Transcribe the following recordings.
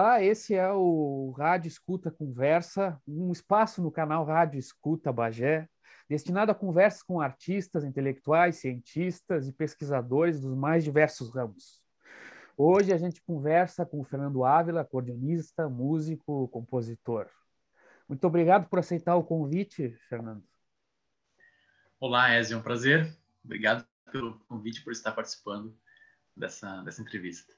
Olá, esse é o Rádio Escuta Conversa, um espaço no canal Rádio Escuta Bagé, destinado a conversas com artistas, intelectuais, cientistas e pesquisadores dos mais diversos ramos. Hoje a gente conversa com o Fernando Ávila, acordeonista, músico, compositor. Muito obrigado por aceitar o convite, Fernando. Olá, Ezio, é um prazer. Obrigado pelo convite, por estar participando dessa, dessa entrevista.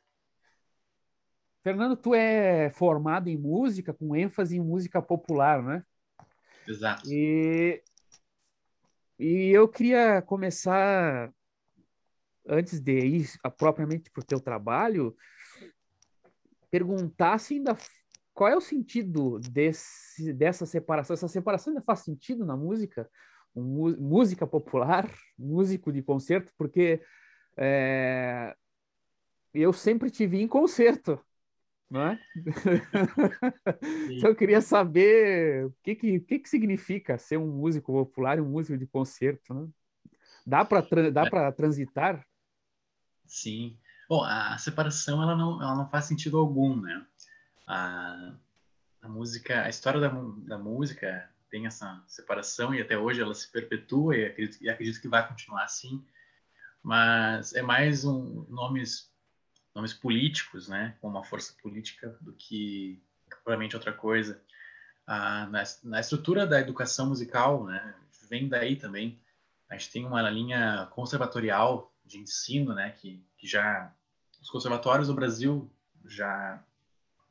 Fernando, tu é formado em música, com ênfase em música popular, né? Exato. E, e eu queria começar, antes de ir propriamente para o teu trabalho, perguntar se ainda qual é o sentido desse, dessa separação? Essa separação ainda faz sentido na música? Um, música popular, músico de concerto, porque é, eu sempre te vi em concerto não é? então eu queria saber o que que, que que significa ser um músico popular e um músico de concerto, né? Dá para dá para transitar? Sim. Bom, a separação ela não ela não faz sentido algum, né? A, a música, a história da, da música tem essa separação e até hoje ela se perpetua e acredito, e acredito que vai continuar assim. Mas é mais um nomes nomes políticos, né, como uma força política, do que propriamente outra coisa. Ah, na, na, estrutura da educação musical, né, vem daí também. A gente tem uma linha conservatorial de ensino, né, que, que já os conservatórios do Brasil já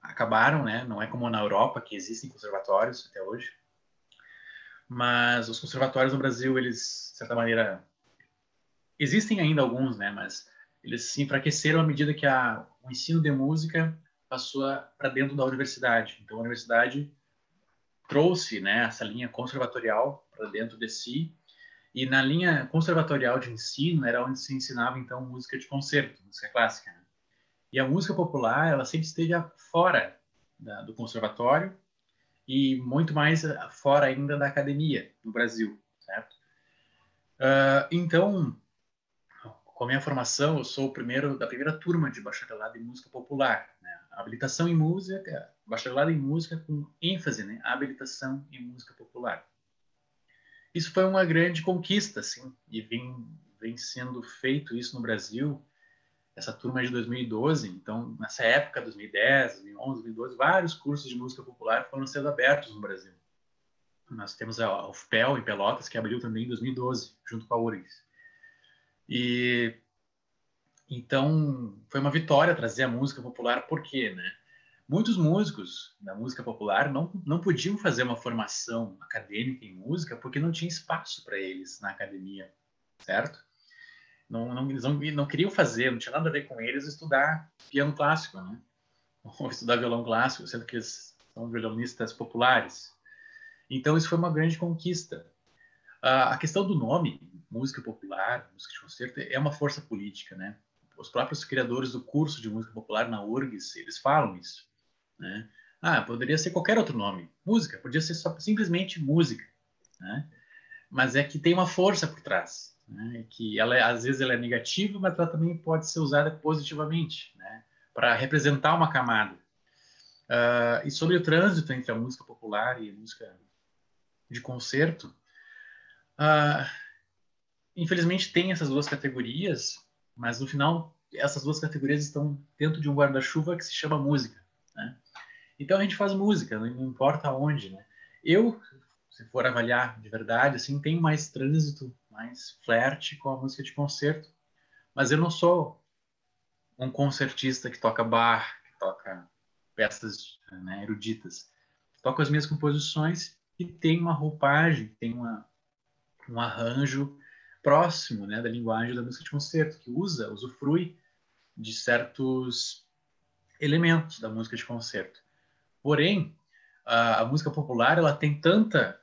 acabaram, né? Não é como na Europa que existem conservatórios até hoje. Mas os conservatórios no Brasil, eles, de certa maneira, existem ainda alguns, né? Mas eles se enfraqueceram à medida que a, o ensino de música passou para dentro da universidade. Então, a universidade trouxe né, essa linha conservatorial para dentro de si, e na linha conservatorial de ensino era onde se ensinava, então, música de concerto, música clássica. Né? E a música popular, ela sempre esteve fora da, do conservatório e muito mais fora ainda da academia no Brasil, certo? Uh, então, com a minha formação, eu sou o primeiro da primeira turma de bacharelado em música popular, né? Habilitação em música, bacharelado em música com ênfase, né? Habilitação em música popular. Isso foi uma grande conquista, assim, e vem, vem sendo feito isso no Brasil. Essa turma é de 2012, então nessa época, 2010, 2011, 2012, vários cursos de música popular foram sendo abertos no Brasil. Nós temos a UFPEL em Pelotas, que abriu também em 2012, junto com a URGS. E então foi uma vitória trazer a música popular, porque, né? Muitos músicos da música popular não, não podiam fazer uma formação acadêmica em música porque não tinha espaço para eles na academia, certo? Não, não, eles não, não queriam fazer, não tinha nada a ver com eles estudar piano clássico, né? Ou estudar violão clássico, sendo que eles são violonistas populares. Então, isso foi uma grande conquista. a questão do nome, música popular, música de concerto, é uma força política, né? Os próprios criadores do curso de música popular na URGS, eles falam isso, né? Ah, poderia ser qualquer outro nome. Música, podia ser só, simplesmente música, né? Mas é que tem uma força por trás, né? Que ela, é, às vezes ela é negativa, mas ela também pode ser usada positivamente, né? Para representar uma camada. Uh, e sobre o trânsito entre a música popular e a música de concerto, uh, infelizmente tem essas duas categorias, mas no final essas duas categorias estão dentro de um guarda-chuva que se chama música. Né? Então a gente faz música, não importa onde. Né? Eu, se for avaliar de verdade, assim, tenho mais trânsito, mais flerte com a música de concerto, mas eu não sou um concertista que toca bar, que toca peças né, eruditas. Toco as minhas composições e tem uma roupagem, tem uma, um arranjo próximo né, da linguagem da música de concerto, que usa, usufrui de certos elementos da música de concerto. Porém, a, a música popular ela tem tanta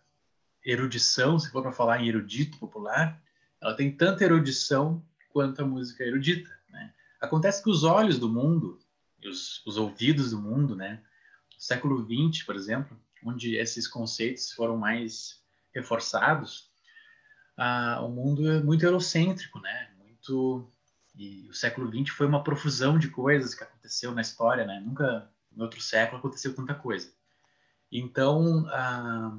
erudição, se for para falar em erudito popular, ela tem tanta erudição quanto a música erudita. Né? Acontece que os olhos do mundo, os, os ouvidos do mundo, né, no século XX, por exemplo, onde esses conceitos foram mais reforçados, o mundo é muito eurocêntrico, né? Muito e o século XX foi uma profusão de coisas que aconteceu na história, né? Nunca em outro século aconteceu tanta coisa. Então, a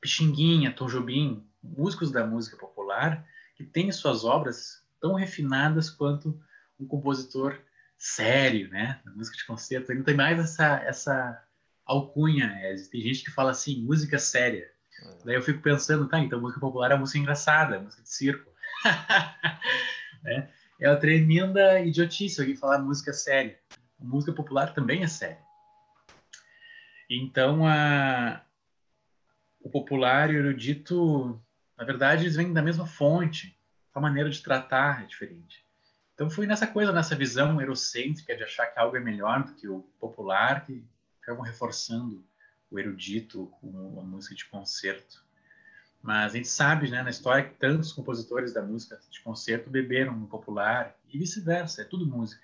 Pixinguinha, Tom Jobim, músicos da música popular, que têm suas obras tão refinadas quanto um compositor sério, né? Da música de concerto. Ele não tem mais essa, essa alcunha. É, tem gente que fala assim, música séria. Uhum. Daí eu fico pensando, tá, então música popular é música engraçada, música de circo. é, é uma tremenda idiotice alguém falar música séria. A música popular também é séria. Então, a, o popular e o erudito, na verdade, eles vêm da mesma fonte. A maneira de tratar é diferente. Então, fui nessa coisa, nessa visão eurocêntrica de achar que algo é melhor do que o popular, que acabam reforçando o erudito com a música de concerto. Mas a gente sabe, né, na história, que tantos compositores da música de concerto beberam no popular e vice-versa, é tudo música.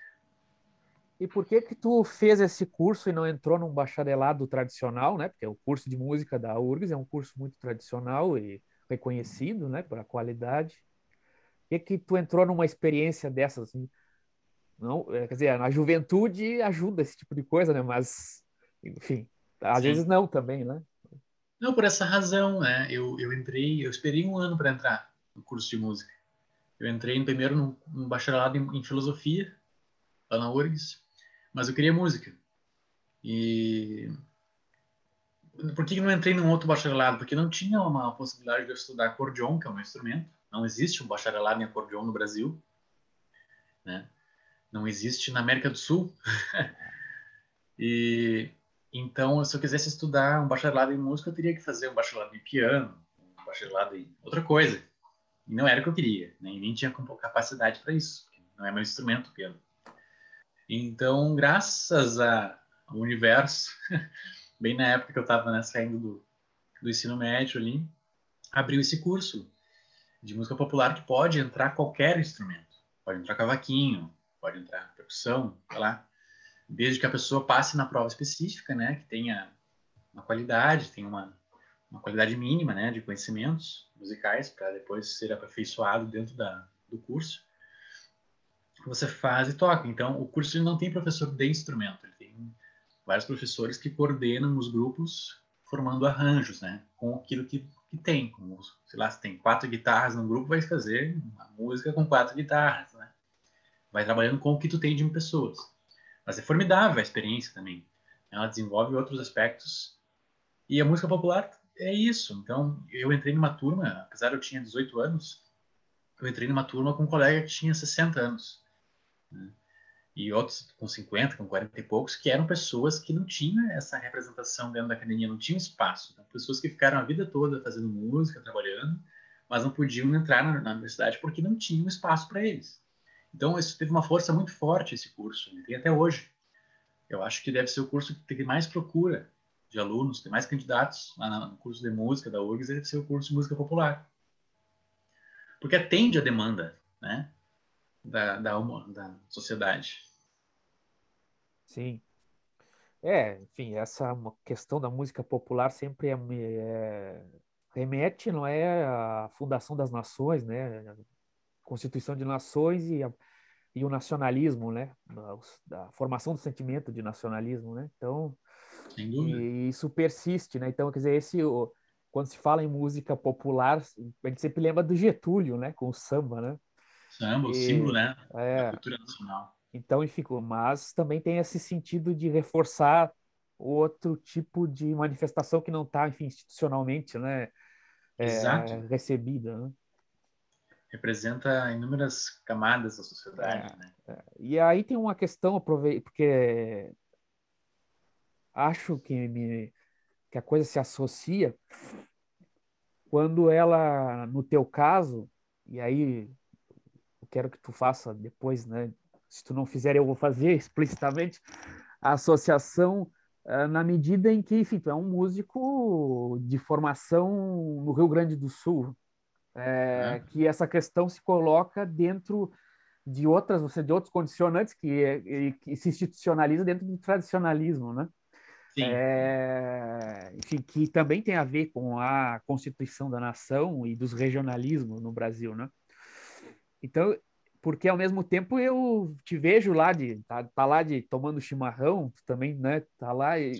E por que que tu fez esse curso e não entrou num bacharelado tradicional, né? Porque o curso de música da URGS é um curso muito tradicional e reconhecido, né, pela qualidade. Que que tu entrou numa experiência dessas assim? Não, é, quer dizer, na juventude ajuda esse tipo de coisa, né? Mas, enfim, às Sim. vezes não também, né? Não, por essa razão, né? Eu, eu entrei, eu esperei um ano para entrar no curso de música. Eu entrei primeiro num, num bacharelado em, em filosofia, lá na URGS, mas eu queria música. E por que não entrei num outro bacharelado? Porque não tinha uma possibilidade de eu estudar acordeon, que é um instrumento. Não existe um bacharelado em acordeon no Brasil, né? Não existe na América do Sul. e então, se eu quisesse estudar um bacharelado em música, eu teria que fazer um bacharelado em piano, um bacharelado em outra coisa. E não era o que eu queria, né? nem tinha capacidade para isso. Não é meu instrumento, o piano. Então, graças a, ao universo, bem na época que eu estava né, saindo do, do ensino médio ali, abriu esse curso de música popular que pode entrar qualquer instrumento. Pode entrar cavaquinho, pode entrar percussão, sei lá. Desde que a pessoa passe na prova específica, né, que tenha uma qualidade, tenha uma, uma qualidade mínima, né, de conhecimentos musicais para depois ser aperfeiçoado dentro da, do curso você faz e toca. Então, o curso não tem professor de instrumento, ele tem vários professores que coordenam os grupos formando arranjos, né? Com aquilo que, que tem. Como, sei lá, se tem quatro guitarras no grupo, vai fazer uma música com quatro guitarras, né? Vai trabalhando com o que tu tem de pessoas. Mas é formidável a experiência também. Ela desenvolve outros aspectos. E a música popular é isso. Então, eu entrei numa turma, apesar de eu tinha 18 anos, eu entrei numa turma com um colega que tinha 60 anos né? e outros com 50, com 40 e poucos, que eram pessoas que não tinham essa representação dentro da academia, não tinham espaço. Então, pessoas que ficaram a vida toda fazendo música, trabalhando, mas não podiam entrar na, na universidade porque não tinham espaço para eles. Então, isso teve uma força muito forte, esse curso, e tem até hoje. Eu acho que deve ser o curso que tem mais procura de alunos, tem mais candidatos lá no curso de música da URGS, deve ser o curso de música popular. Porque atende a demanda, né? da, da, da sociedade. Sim. É, enfim, essa questão da música popular sempre é, é, remete, não é, à fundação das nações, né, Constituição de Nações e, a, e o nacionalismo, né, da, da, formação do sentimento de nacionalismo, né, então, e isso persiste, né, então, quer dizer, esse, quando se fala em música popular, a gente sempre lembra do Getúlio, né, com o samba, né, Samba, o símbolo, né? É, da cultura nacional. Então, enfim, mas também tem esse sentido de reforçar outro tipo de manifestação que não está, enfim, institucionalmente, né? É, recebida, né? Representa inúmeras camadas da sociedade, é, né? É. E aí tem uma questão, porque acho que, me, que a coisa se associa quando ela, no teu caso, e aí quero que tu faça depois, né? Se tu não fizer, eu vou fazer explicitamente a associação uh, na medida em que, enfim, tu é um músico de formação no Rio Grande do Sul, é, é. que essa questão se coloca dentro de outras, você de outros condicionantes que, que se institucionaliza dentro do tradicionalismo, né? É, enfim, que também tem a ver com a constituição da nação e dos regionalismos no Brasil, né? Então, porque ao mesmo tempo eu te vejo lá de tá, tá lá de tomando chimarrão também, né? Tá lá e,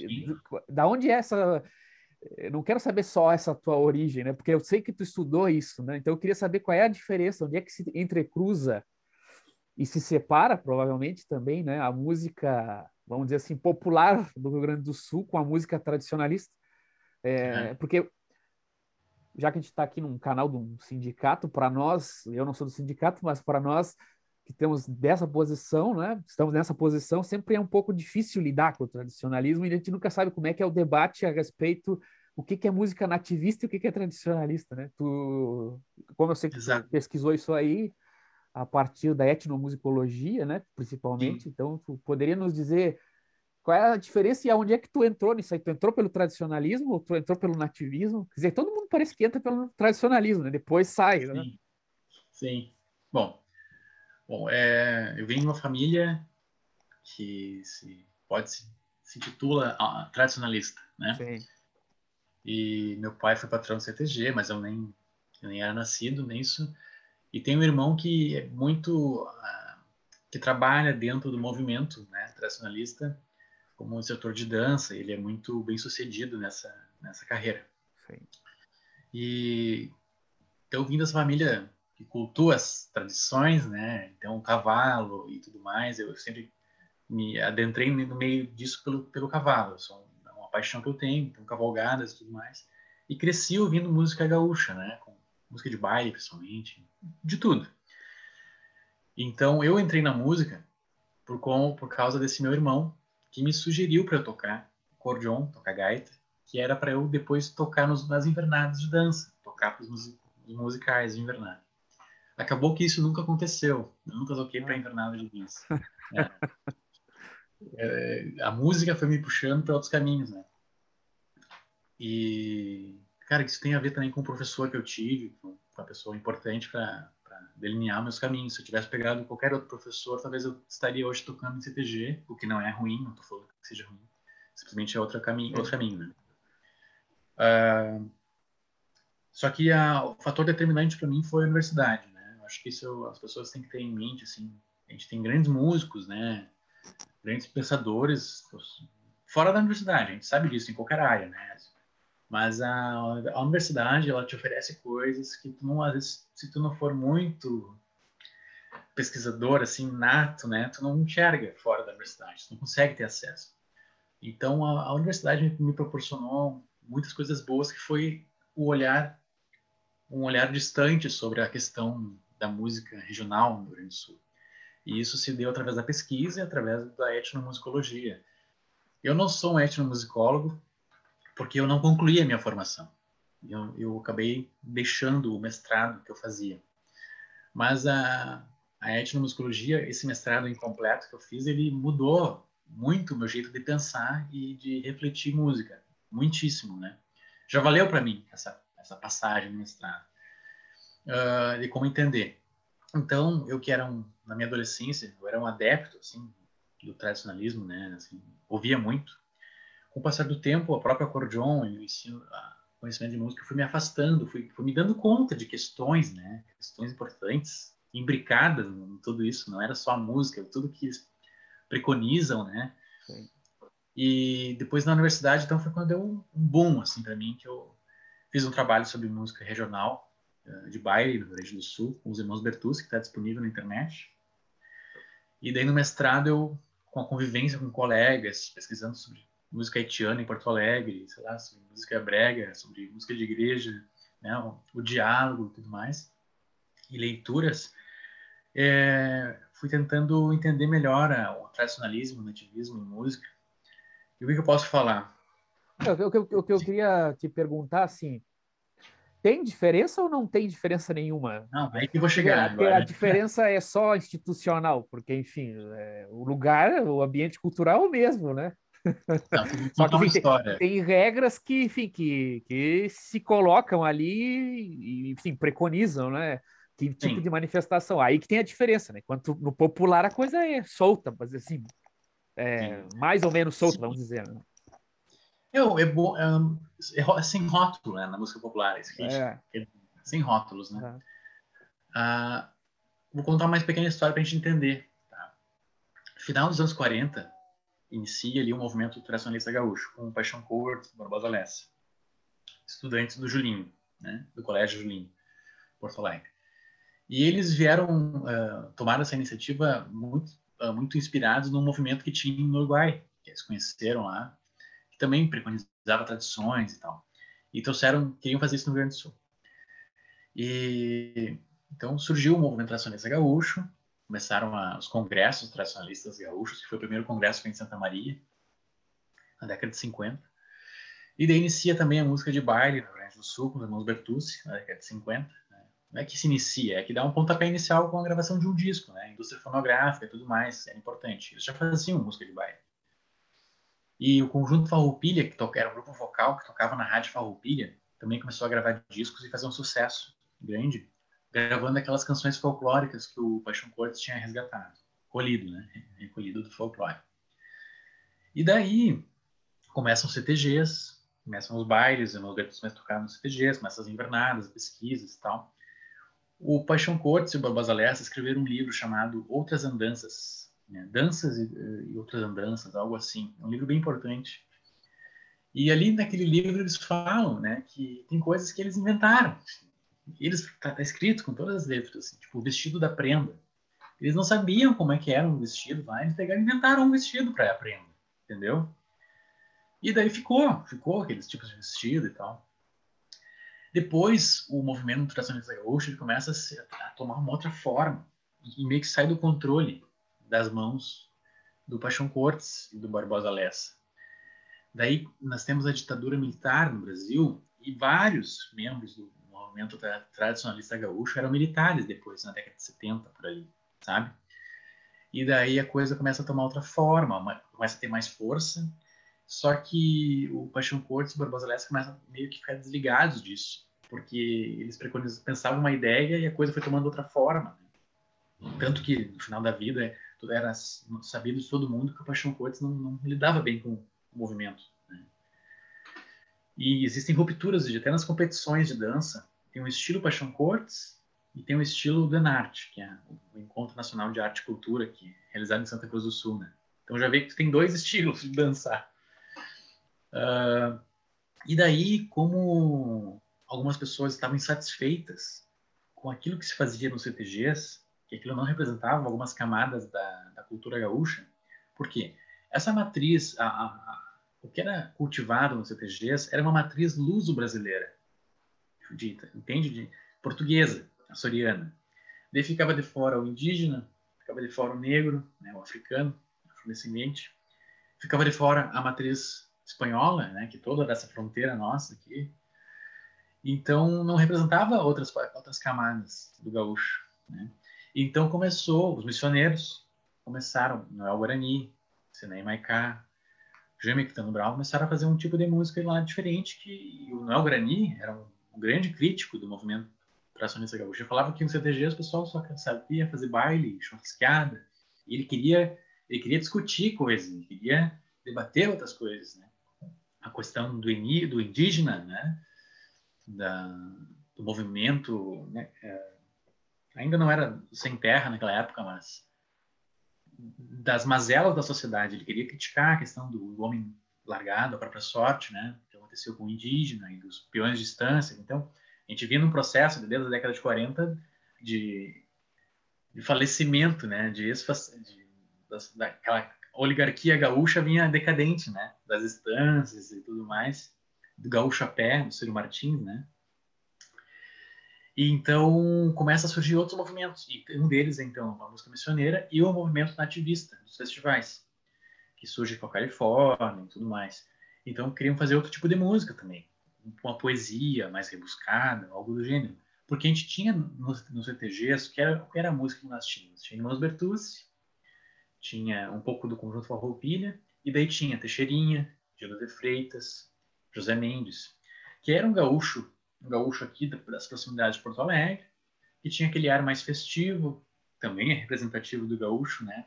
da onde é essa eu não quero saber só essa tua origem, né? Porque eu sei que tu estudou isso, né? Então eu queria saber qual é a diferença, onde é que se entrecruza e se separa provavelmente também, né? A música, vamos dizer assim, popular do Rio Grande do Sul com a música tradicionalista, é, porque já que a gente está aqui num canal de um sindicato, para nós, eu não sou do sindicato, mas para nós que temos dessa posição, né, estamos nessa posição, sempre é um pouco difícil lidar com o tradicionalismo e a gente nunca sabe como é que é o debate a respeito o que, que é música nativista e o que, que é tradicionalista, né? Tu, como eu sei que tu pesquisou isso aí a partir da etnomusicologia, né, principalmente, Sim. então tu poderia nos dizer qual é a diferença e aonde é que tu entrou nisso aí? Tu entrou pelo tradicionalismo ou tu entrou pelo nativismo? Quer dizer, todo mundo parece que entra pelo tradicionalismo, né? Depois sai, Sim. né? Sim. Bom, bom é, eu venho de uma família que se pode se, se titula uh, tradicionalista, né? Sim. E meu pai foi patrão do CTG, mas eu nem, eu nem era nascido nisso. E tem um irmão que é muito... Uh, que trabalha dentro do movimento né, tradicionalista como instrutor de dança, ele é muito bem sucedido nessa, nessa carreira. Sim. E eu vim dessa família que cultua as tradições, né? Então, o cavalo e tudo mais, eu sempre me adentrei no meio disso pelo, pelo cavalo. É uma paixão que eu tenho, então cavalgadas e tudo mais. E cresci ouvindo música gaúcha, né? Com música de baile, principalmente, de tudo. Então, eu entrei na música por, como, por causa desse meu irmão, que me sugeriu para eu tocar acordeon, tocar gaita, que era para eu depois tocar nos, nas invernadas de dança, tocar para os musicais de invernada. Acabou que isso nunca aconteceu. Eu nunca toquei para invernada de dança. É. É, a música foi me puxando para outros caminhos, né? E, cara, isso tem a ver também com o professor que eu tive, com uma pessoa importante para delinear meus caminhos. Se eu tivesse pegado qualquer outro professor, talvez eu estaria hoje tocando em CTG, o que não é ruim, não estou falando que seja ruim. Simplesmente é outro caminho, outro caminho, né? Uh, só que a, o fator determinante para mim foi a universidade, né? Acho que isso as pessoas têm que ter em mente, assim. A gente tem grandes músicos, né? Grandes pensadores fora da universidade. A gente sabe disso em qualquer área, né? Mas a, a universidade, ela te oferece coisas que tu não, às vezes, se tu não for muito pesquisador, assim, nato, né, tu não enxerga fora da universidade, tu não consegue ter acesso. Então, a, a universidade me proporcionou muitas coisas boas, que foi o olhar, um olhar distante sobre a questão da música regional no Rio Grande do Sul. E isso se deu através da pesquisa e através da etnomusicologia. Eu não sou um etnomusicólogo, porque eu não concluí a minha formação. Eu, eu acabei deixando o mestrado que eu fazia. Mas a, a etnomusicologia, esse mestrado incompleto que eu fiz, ele mudou muito o meu jeito de pensar e de refletir música. Muitíssimo, né? Já valeu para mim essa, essa passagem no mestrado. Uh, de como entender. Então, eu que era um, na minha adolescência, eu era um adepto, assim, do tradicionalismo, né? Assim, ouvia muito com o passar do tempo, a própria acordeon e o ensino, a conhecimento de música, fui me afastando, fui, fui me dando conta de questões, né? Questões importantes, imbricadas em tudo isso. Não era só a música, tudo que preconizam, né? Sim. E depois na universidade, então, foi quando deu um boom, assim, para mim, que eu fiz um trabalho sobre música regional de baile no Rio Grande do Sul, com os irmãos Bertucci, que está disponível na internet. E daí no mestrado eu, com a convivência com colegas, pesquisando sobre música haitiana em Porto Alegre, sei lá, sobre música brega, sobre música de igreja, né, o, o diálogo e tudo mais, e leituras, é, fui tentando entender melhor a, o tradicionalismo, o nativismo em música. E o que eu posso falar? O que, o que eu queria te perguntar, assim, tem diferença ou não tem diferença nenhuma? Não, aí que eu vou chegar. Agora. a diferença é só institucional, porque, enfim, é, o lugar, o ambiente cultural é o mesmo, né? Não, Só que enfim, tem, tem, regras que, enfim, que, que se colocam ali e, enfim, preconizam, né? Que tipo Sim. de manifestação. Aí que tem a diferença, né? Enquanto no popular a coisa é solta, mas assim, é, mais ou menos solta, Sim. vamos dizer. Né? É, é bom, é, é, sem rótulo, né? Na música popular, isso é. é sem rótulos, né? Ah, vou contar uma pequena história para a gente entender. Tá? Final dos anos 40, inicia ali o um movimento tradicionalista gaúcho, com o Paixão Corto, Barbosa Lessa, estudantes do Julinho, né, do Colégio Julinho, Porto Alegre. E eles vieram uh, tomar essa iniciativa muito, uh, muito inspirados num movimento que tinha no Uruguai, que eles conheceram lá, também preconizava tradições e tal. E trouxeram, queriam fazer isso no Rio Grande do Sul. E então surgiu o movimento tradicionalista gaúcho, começaram a, os congressos tradicionalistas gaúchos, que foi o primeiro congresso em Santa Maria, na década de 50. E daí inicia também a música de baile no Rio Grande do Sul, com os irmãos Bertucci, na década de 50. Né? Não é que se inicia, é que dá um pontapé inicial com a gravação de um disco, né? indústria fonográfica e tudo mais, era importante. Eles já faziam música de baile. E o conjunto Farroupilha, que era um grupo vocal que tocava na rádio Farroupilha, também começou a gravar discos e fazer um sucesso grande gravando aquelas canções folclóricas que o Paixão Cortes tinha resgatado, colhido, né? Recolhido do folclore. E daí começam os CTGs, começam os bailes, os garotos começam a nos CTGs, começam as invernadas, pesquisas e tal. O Paixão Cortes e o Barbosa Lessa escreveram um livro chamado Outras Andanças, né? Danças e, e Outras Andanças, algo assim. É um livro bem importante. E ali naquele livro eles falam, né, que tem coisas que eles inventaram, eles tá, tá, escrito com todas as letras, assim, tipo o vestido da prenda. Eles não sabiam como é que era um vestido lá, eles pegaram inventaram um vestido para a prenda, entendeu? E daí ficou, ficou aqueles tipos de vestido e tal. Depois, o movimento tracionista gaúcho ele começa a, a, tomar uma outra forma e meio que sai do controle das mãos do Paixão Cortes e do Barbosa Lessa. Daí nós temos a ditadura militar no Brasil e vários membros do movimento tradicionalista gaúcho eram militares depois, na década de 70, por ali, sabe? E daí a coisa começa a tomar outra forma, começa a ter mais força, só que o Paixão Cortes e o Barbosa Lessa começam meio que ficar desligados disso, porque eles pensavam uma ideia e a coisa foi tomando outra forma. Né? Tanto que, no final da vida, era sabido de todo mundo que o Paixão Cortes não, não lidava bem com o movimento. Né? E existem rupturas, até nas competições de dança, tem o estilo Paixão Cortes e tem o estilo Denarte, que é o Encontro Nacional de Arte e Cultura, que é realizado em Santa Cruz do Sul, né? Então já vê que tem dois estilos de dançar. Uh, e daí, como algumas pessoas estavam insatisfeitas com aquilo que se fazia nos CTGs, que aquilo não representava algumas camadas da, da cultura gaúcha, por quê? Essa matriz, a, a, a, o que era cultivado nos CTGs, era uma matriz luso-brasileira de, entende? De portuguesa, açoriana. Daí ficava de fora o indígena, ficava de fora o negro, né, o africano, afrodescendente. Ficava de fora a matriz espanhola, né, que toda dessa fronteira nossa aqui. Então não representava outras outras camadas do gaúcho, né? Então começou os missioneiros começaram Noel Guarani, Sinei Maicá, Jaime Quitano Brau começaram a fazer um tipo de música lá diferente que o Noel Guarani era um grande crítico do movimento tracionista gaúcho. Ele falava que no CTG o pessoal só sabia fazer baile, churrascada, e ele queria, ele queria discutir coisas, ele queria debater outras coisas, né? A questão do, do indígena, né? Da, do movimento, né? Ainda não era sem terra naquela época, mas das mazelas da sociedade. Ele queria criticar a questão do homem largado, a própria sorte, né? aconteceu com o indígena e dos peões de distância. Então, a gente vinha num processo desde a década de 40 de, de falecimento, né, de, de daquela oligarquia gaúcha vinha decadente, né, das estâncias e tudo mais, do gaúcho a pé, do Ciro Martins, né. E então começa a surgir outros movimentos, e um deles então a música missioneira e o movimento nativista dos festivais, que surge com a Califórnia e tudo mais. Então queriam fazer outro tipo de música também, uma poesia mais rebuscada, algo do gênero. Porque a gente tinha nos, nos CTGs, que era, que era a música que nós tínhamos? Tinha Irmãos Bertucci, tinha um pouco do Conjunto Farroupilha, e daí tinha Teixeirinha, Gelo de Freitas, José Mendes, que era um gaúcho, um gaúcho aqui das proximidades de Porto Alegre, que tinha aquele ar mais festivo, também é representativo do gaúcho, né?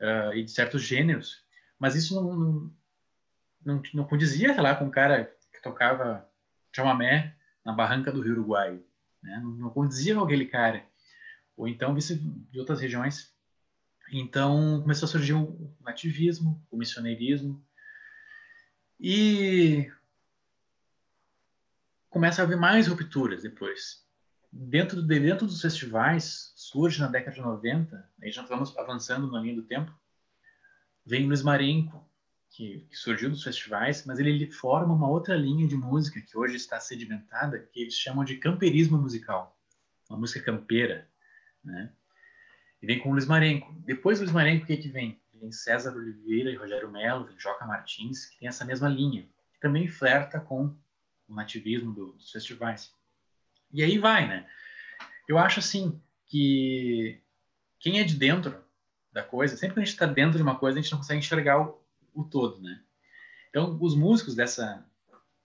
Uh, e de certos gêneros, mas isso não, não, não, não condizia, sei lá, com um cara que tocava chamamé na barranca do Rio Uruguai. Né? Não, condizia com aquele cara. ou então de outras regiões. Então começou a surgir o nativismo, o missioneirismo, e começa a haver mais rupturas depois. Dentro, de, dentro dos festivais, surge na década de 90, aí já estamos avançando na linha do tempo, vem Luiz Marenco, que, que, surgiu dos festivais, mas ele, ele, forma uma outra linha de música que hoje está sedimentada, que eles chamam de camperismo musical, uma música campeira, né? E vem com o Luiz Marenco. Depois do Luiz Marenco, o que, que vem? Vem César Oliveira e Rogério Melo, vem Joca Martins, que tem essa mesma linha, que também flerta com o nativismo do, dos festivais. E aí vai, né? Eu acho assim que quem é de dentro da coisa, sempre que a gente está dentro de uma coisa, a gente não consegue enxergar o, o todo, né? Então, os músicos dessa,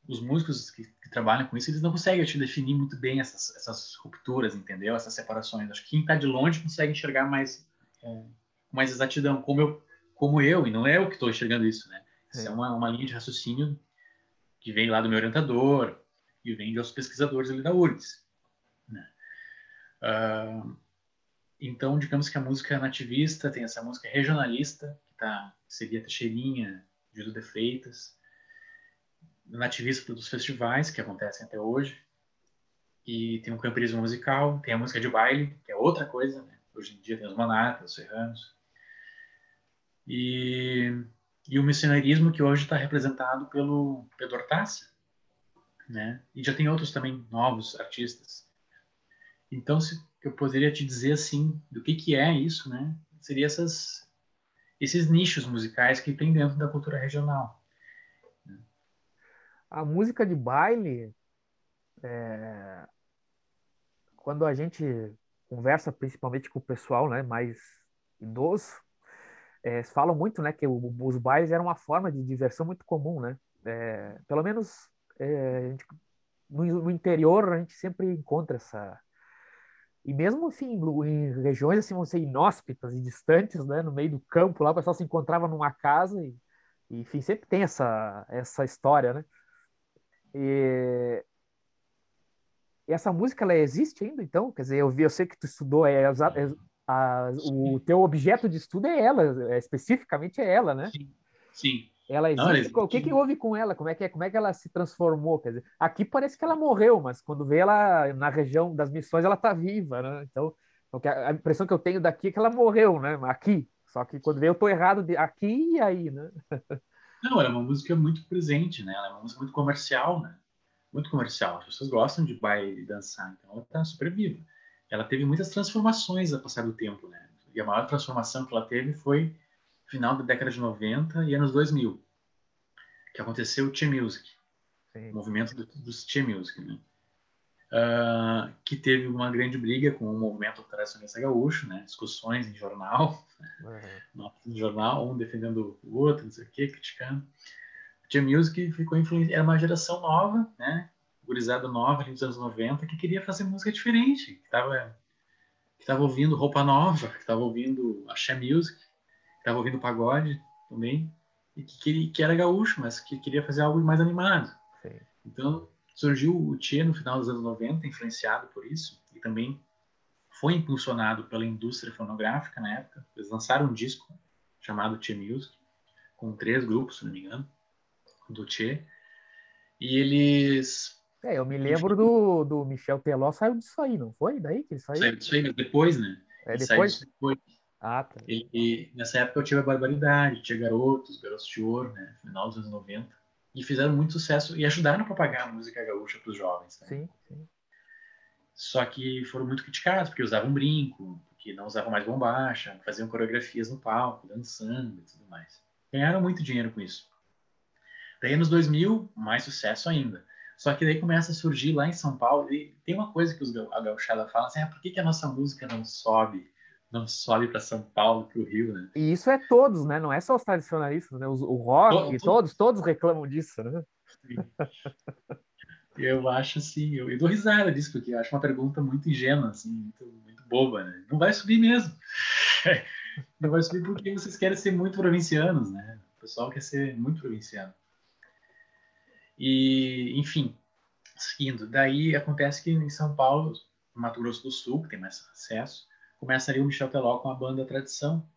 os músicos que, que, trabalham com isso, eles não conseguem te definir muito bem essas, essas rupturas, entendeu? Essas separações. Acho que quem está de longe consegue enxergar mais é, com mais exatidão, como eu, como eu, e não é eu que estou enxergando isso, né? Isso é, é uma, uma linha de raciocínio que vem lá do meu orientador e vem de outros pesquisadores ali da URGS. Né? Uh, então, digamos que a música nativista tem essa música regionalista, que tá, seria Teixeirinha, Gildo de Freitas, nativista dos festivais, que acontecem até hoje, e tem um camperismo musical, tem a música de baile, que é outra coisa, né? Hoje em dia tem os monarcas, os serranos. E, e o missionarismo, que hoje está representado pelo Pedro Hortácia, né? E já tem outros também novos artistas. Então, se eu poderia te dizer assim, do que que é isso, né? Seria essas esses nichos musicais que tem dentro da cultura regional. A música de baile, é... quando a gente conversa principalmente com o pessoal, né, mais idoso, é, falam muito, né, que o, os bailes eram uma forma de diversão muito comum, né? É, pelo menos é, gente, no, no, interior a gente sempre encontra essa e mesmo assim em regiões assim vão ser inóspitas e distantes, né, no meio do campo lá o pessoal se encontrava numa casa e, e enfim sempre tem essa essa história, né? E, e essa música ela existe ainda então, quer dizer eu vi, eu sei que tu estudou é, é a, o teu objeto de estudo é ela, é, especificamente é ela, né? Sim. Sim. Ela existe. Não. O que, que houve com ela? Como é que, é, como é que ela se transformou? Quer dizer, aqui parece que ela morreu, mas quando vê ela na região das missões, ela está viva, né? Então, a impressão que eu tenho daqui é que ela morreu, né? Aqui. Só que quando vê eu estou errado de aqui e aí, né? Não, ela é uma música muito presente, né? Ela é uma música muito comercial, né? Muito comercial. As pessoas gostam de baile e dançar, então ela está super viva ela teve muitas transformações ao passar do tempo, né? E a maior transformação que ela teve foi final da década de 90 e anos 2000, que aconteceu o Tia Music, o movimento do, dos Tia Music, né? Uh, que teve uma grande briga com o movimento tradicionalista gaúcho, né? Discussões em jornal, uhum. no jornal, um defendendo o outro, não sei o quê, criticando. O Tia Music ficou influenciado, era uma geração nova, né? Gurizada nova ali dos anos 90 que queria fazer música diferente, que estava que tava ouvindo roupa nova, que estava ouvindo axé music, que estava ouvindo pagode também, e que, que era gaúcho, mas que queria fazer algo mais animado. Sim. Então surgiu o Tchê no final dos anos 90, influenciado por isso, e também foi impulsionado pela indústria fonográfica na época. Eles lançaram um disco chamado Tchê Music, com três grupos, se não me engano, do Tchê. E eles é, eu me lembro do, do Michel Teló saiu disso aí, não foi? Daí que ele saiu? Saiu disso aí, mas depois, né? É depois? depois. Ah, tá. E, e, nessa época eu tive a Barbaridade, tinha Garotos, Garotos de Ouro, né? Final dos anos 90. E fizeram muito sucesso e ajudaram a propagar a música gaúcha para os jovens. Né? Sim, sim. Só que foram muito criticados, porque usavam brinco, porque não usavam mais bombacha, faziam coreografias no palco, dançando e tudo mais. Ganharam muito dinheiro com isso. Daí, anos 2000, mais sucesso ainda. Só que daí começa a surgir lá em São Paulo, e tem uma coisa que os, a gauchada fala assim, ah, por que, que a nossa música não sobe? Não sobe para São Paulo, para o Rio, né? E isso é todos, né? Não é só os tradicionalistas, né? o rock, todos, todos reclamam disso, né? Eu acho assim, eu, eu dou risada disso, porque eu acho uma pergunta muito ingênua, assim, muito, muito boba, né? Não vai subir mesmo. Não vai subir porque vocês querem ser muito provincianos, né? O pessoal quer ser muito provinciano. E, enfim, seguindo. Daí acontece que em São Paulo, Mato Grosso do Sul, que tem mais acesso, começa ali o Michel Teló com a banda Tradição,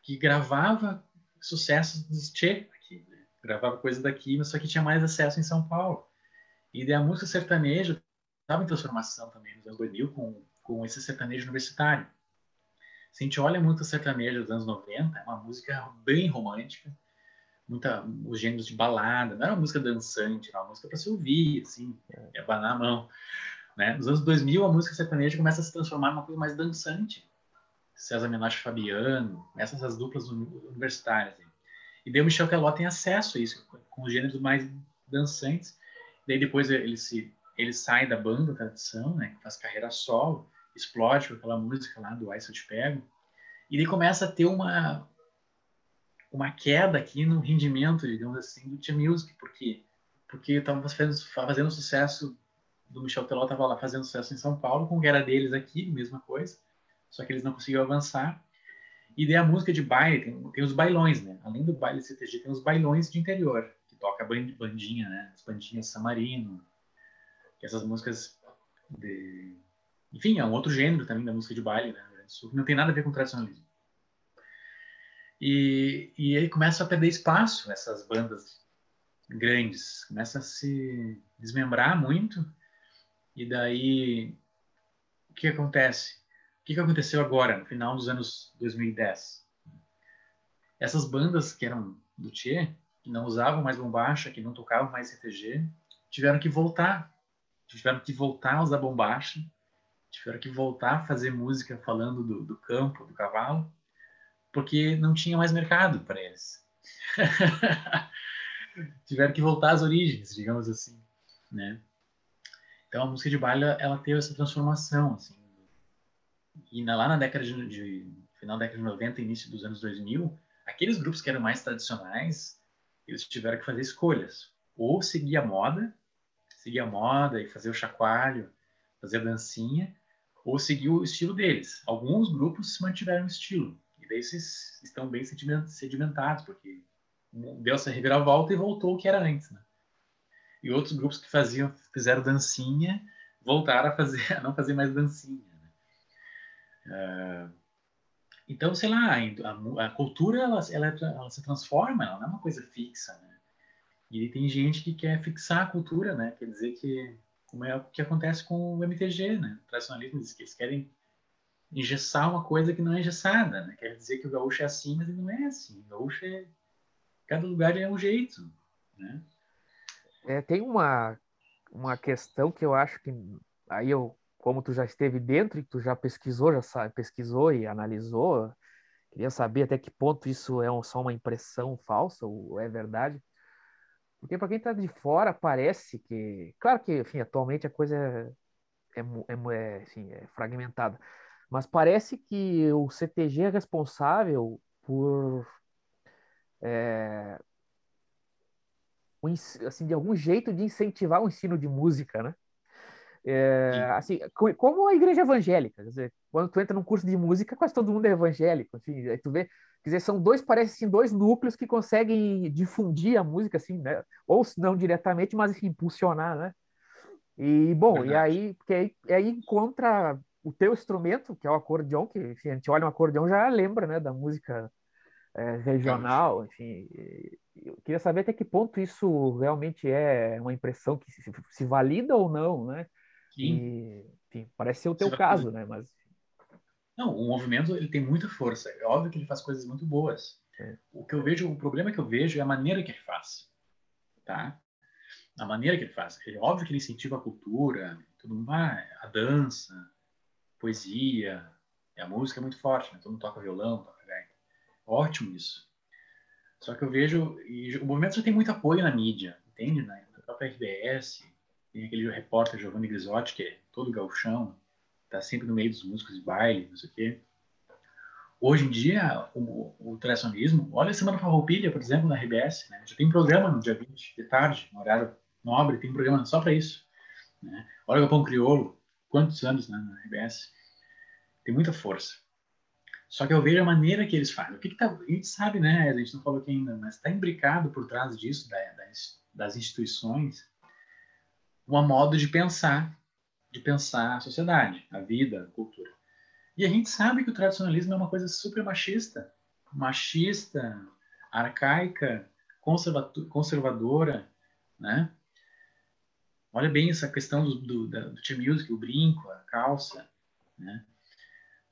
que gravava sucessos dos Tchê aqui, né? gravava coisa daqui, mas só que tinha mais acesso em São Paulo. E daí a música sertaneja estava em transformação também nos anos 2000 com, com esse sertanejo universitário. Se a gente olha muito o sertanejo dos anos 90, é uma música bem romântica, muita, os gêneros de balada, não era uma música dançante, era uma música para se ouvir, assim, é abanar a mão. Né? Nos anos 2000, a música sertaneja começa a se transformar numa coisa mais dançante. César Menotti Fabiano, essas as duplas universitárias. Assim. E daí o Michel Teló tem acesso a isso, com os gêneros mais dançantes. Daí depois ele se ele sai da banda tradição, né, faz carreira solo, explode com aquela música lá do Ai Se Eu Te Pego, e daí começa a ter uma uma queda aqui no rendimento, digamos assim, do Tia Music, porque porque estava fazendo, fazendo sucesso do Michel Teló estava lá fazendo sucesso em São Paulo, com o que era deles aqui, mesma coisa, só que eles não conseguiam avançar. E daí a música de baile, tem, tem os bailões, né? Além do baile CTG, tem os bailões de interior, que toca bandinha, né? As bandinhas Samarino, essas músicas de... Enfim, é um outro gênero também da música de baile, né? Não tem nada a ver com tradicionalismo. E, e aí começa a perder espaço essas bandas grandes, começa a se desmembrar muito e daí, o que acontece? O que aconteceu agora, no final dos anos 2010? Essas bandas que eram do Tchê, que não usavam mais bombacha, que não tocavam mais CTG, tiveram que voltar. Tiveram que voltar a usar bombacha, tiveram que voltar a fazer música falando do, do campo, do cavalo, porque não tinha mais mercado para eles. tiveram que voltar às origens, digamos assim, né? Então a música de baile ela teve essa transformação assim. E lá na década de, de final da década de 90, início dos anos 2000, aqueles grupos que eram mais tradicionais, eles tiveram que fazer escolhas, ou seguir a moda, seguir a moda e fazer o chacoalho, fazer a dancinha, ou seguir o estilo deles. Alguns grupos mantiveram o estilo, e daí esses estão bem sedimentados, porque deu essa reviravolta e voltou o que era antes, né? e outros grupos que faziam fizeram dancinha voltaram a fazer a não fazer mais dancinha né? uh, então sei lá a, a cultura ela, ela, ela, se transforma ela não é uma coisa fixa né? e tem gente que quer fixar a cultura né quer dizer que como é o que acontece com o MTG né o tradicionalismo que eles querem engessar uma coisa que não é engessada né? quer dizer que o gaúcho é assim mas ele não é assim o gaúcho é cada lugar é um jeito né é, tem uma, uma questão que eu acho que aí eu, como tu já esteve dentro e tu já pesquisou, já sabe, pesquisou e analisou, queria saber até que ponto isso é só uma impressão falsa ou é verdade. Porque para quem está de fora parece que, claro que, enfim, atualmente a coisa é, é, é, é, assim, é fragmentada, mas parece que o CTG é responsável por é, assim, de algum jeito de incentivar o ensino de música, né? É, assim, como a igreja evangélica, quer dizer, quando tu entra num curso de música, quase todo mundo é evangélico, assim, aí tu vê, quer dizer, são dois, parece assim, dois núcleos que conseguem difundir a música, assim, né? Ou não diretamente, mas enfim, impulsionar, né? E, bom, Verdade. e aí, porque aí, aí encontra o teu instrumento, que é o acordeão, que enfim, a gente olha um acordeão já lembra, né, da música é, regional, enfim, eu queria saber até que ponto isso realmente é uma impressão que se, se valida ou não, né? Sim. E, enfim, parece ser o teu caso, né? Mas não, o movimento ele tem muita força. É óbvio que ele faz coisas muito boas. É. O que eu vejo, o problema que eu vejo é a maneira que ele faz, tá? A maneira que ele faz. É óbvio que ele incentiva a cultura, tudo mais, a dança, poesia, a música é muito forte, né? Todo mundo toca violão, toca gaita. Ótimo isso. Só que eu vejo, e o movimento já tem muito apoio na mídia, entende? Na própria RBS, tem aquele repórter Giovanni Grisotti, que é todo gauchão, tá sempre no meio dos músicos de baile, não sei o quê. Hoje em dia, o, o tradicionalismo, olha a Semana Farroupilha, por exemplo, na RBS, né? já tem programa no dia 20 de tarde, no horário nobre, tem programa só para isso. Né? Olha o Pão Crioulo, quantos anos né, na RBS. Tem muita força. Só que eu vejo a maneira que eles fazem. O que, que tá, a gente sabe, né? A gente não falou aqui ainda, mas está imbricado por trás disso, da, das, das instituições, um modo de pensar, de pensar a sociedade, a vida, a cultura. E a gente sabe que o tradicionalismo é uma coisa super machista, machista, arcaica, conservadora, né? Olha bem essa questão do, do, do team music, o brinco, a calça, né?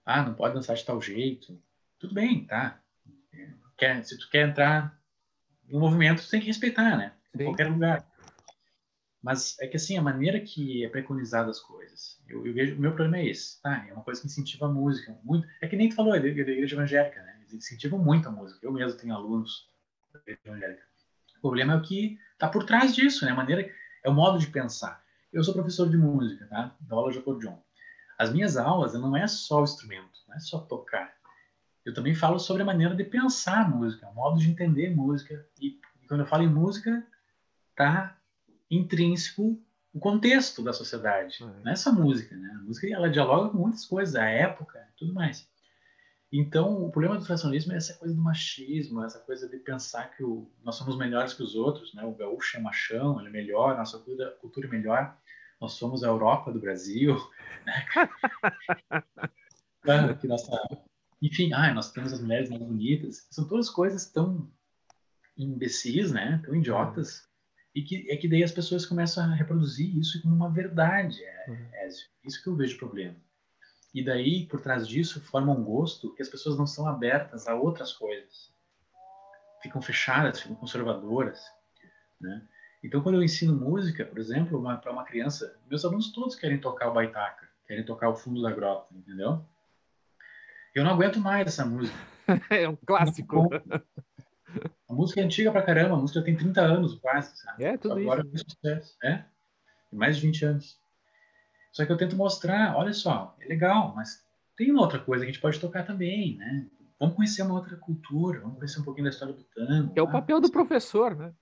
Ah, não pode dançar de tal jeito. Tudo bem, tá? Quer, se tu quer entrar no movimento, tu tem que respeitar, né? Em qualquer lugar. Mas é que assim, a maneira que é preconizada as coisas, eu, eu, vejo, o meu problema é esse, tá? É uma coisa que incentiva a música, muito. É que nem tu falou, é da, é da igreja evangélica, né? Eles incentivam muito a música. Eu mesmo tenho alunos da igreja evangélica. O problema é o que tá por trás disso, né? A maneira, é o modo de pensar. Eu sou professor de música, tá? Da aula de acordeon. As minhas aulas não é só o instrumento, não é só tocar. Eu também falo sobre a maneira de pensar a música, o modo de entender música. E, e quando eu falo em música, tá intrínseco o contexto da sociedade, uhum. não é só música, né? A música ela dialoga com muitas coisas, a época, tudo mais. Então, o problema do tradicionalismo é essa coisa do machismo, essa coisa de pensar que o, nós somos melhores que os outros, né? O gaúcho é machão, ele é melhor, nossa cultura, cultura é melhor, nós somos a Europa do Brasil, né? que nossa, enfim, ah, nós temos as mulheres mais bonitas. São todas coisas tão imbecis, né? Tão idiotas, e que é que daí as pessoas começam a reproduzir isso como uma verdade, é, uhum. é isso que eu vejo problema. E daí, por trás disso, forma um gosto que as pessoas não são abertas a outras coisas. Ficam fechadas, ficam conservadoras, né? Então, quando eu ensino música, por exemplo, para uma criança, meus alunos todos querem tocar o baitaca, querem tocar o fundo da grota, entendeu? Eu não aguento mais essa música. é um clássico. A música é antiga pra caramba, a música tem 30 anos quase, sabe? É, tudo Agora isso. sucesso. É, tem mais de 20 anos. Só que eu tento mostrar, olha só, é legal, mas tem uma outra coisa que a gente pode tocar também, né? Vamos conhecer uma outra cultura, vamos conhecer um pouquinho da história do tango. É o tá? papel do professor, né?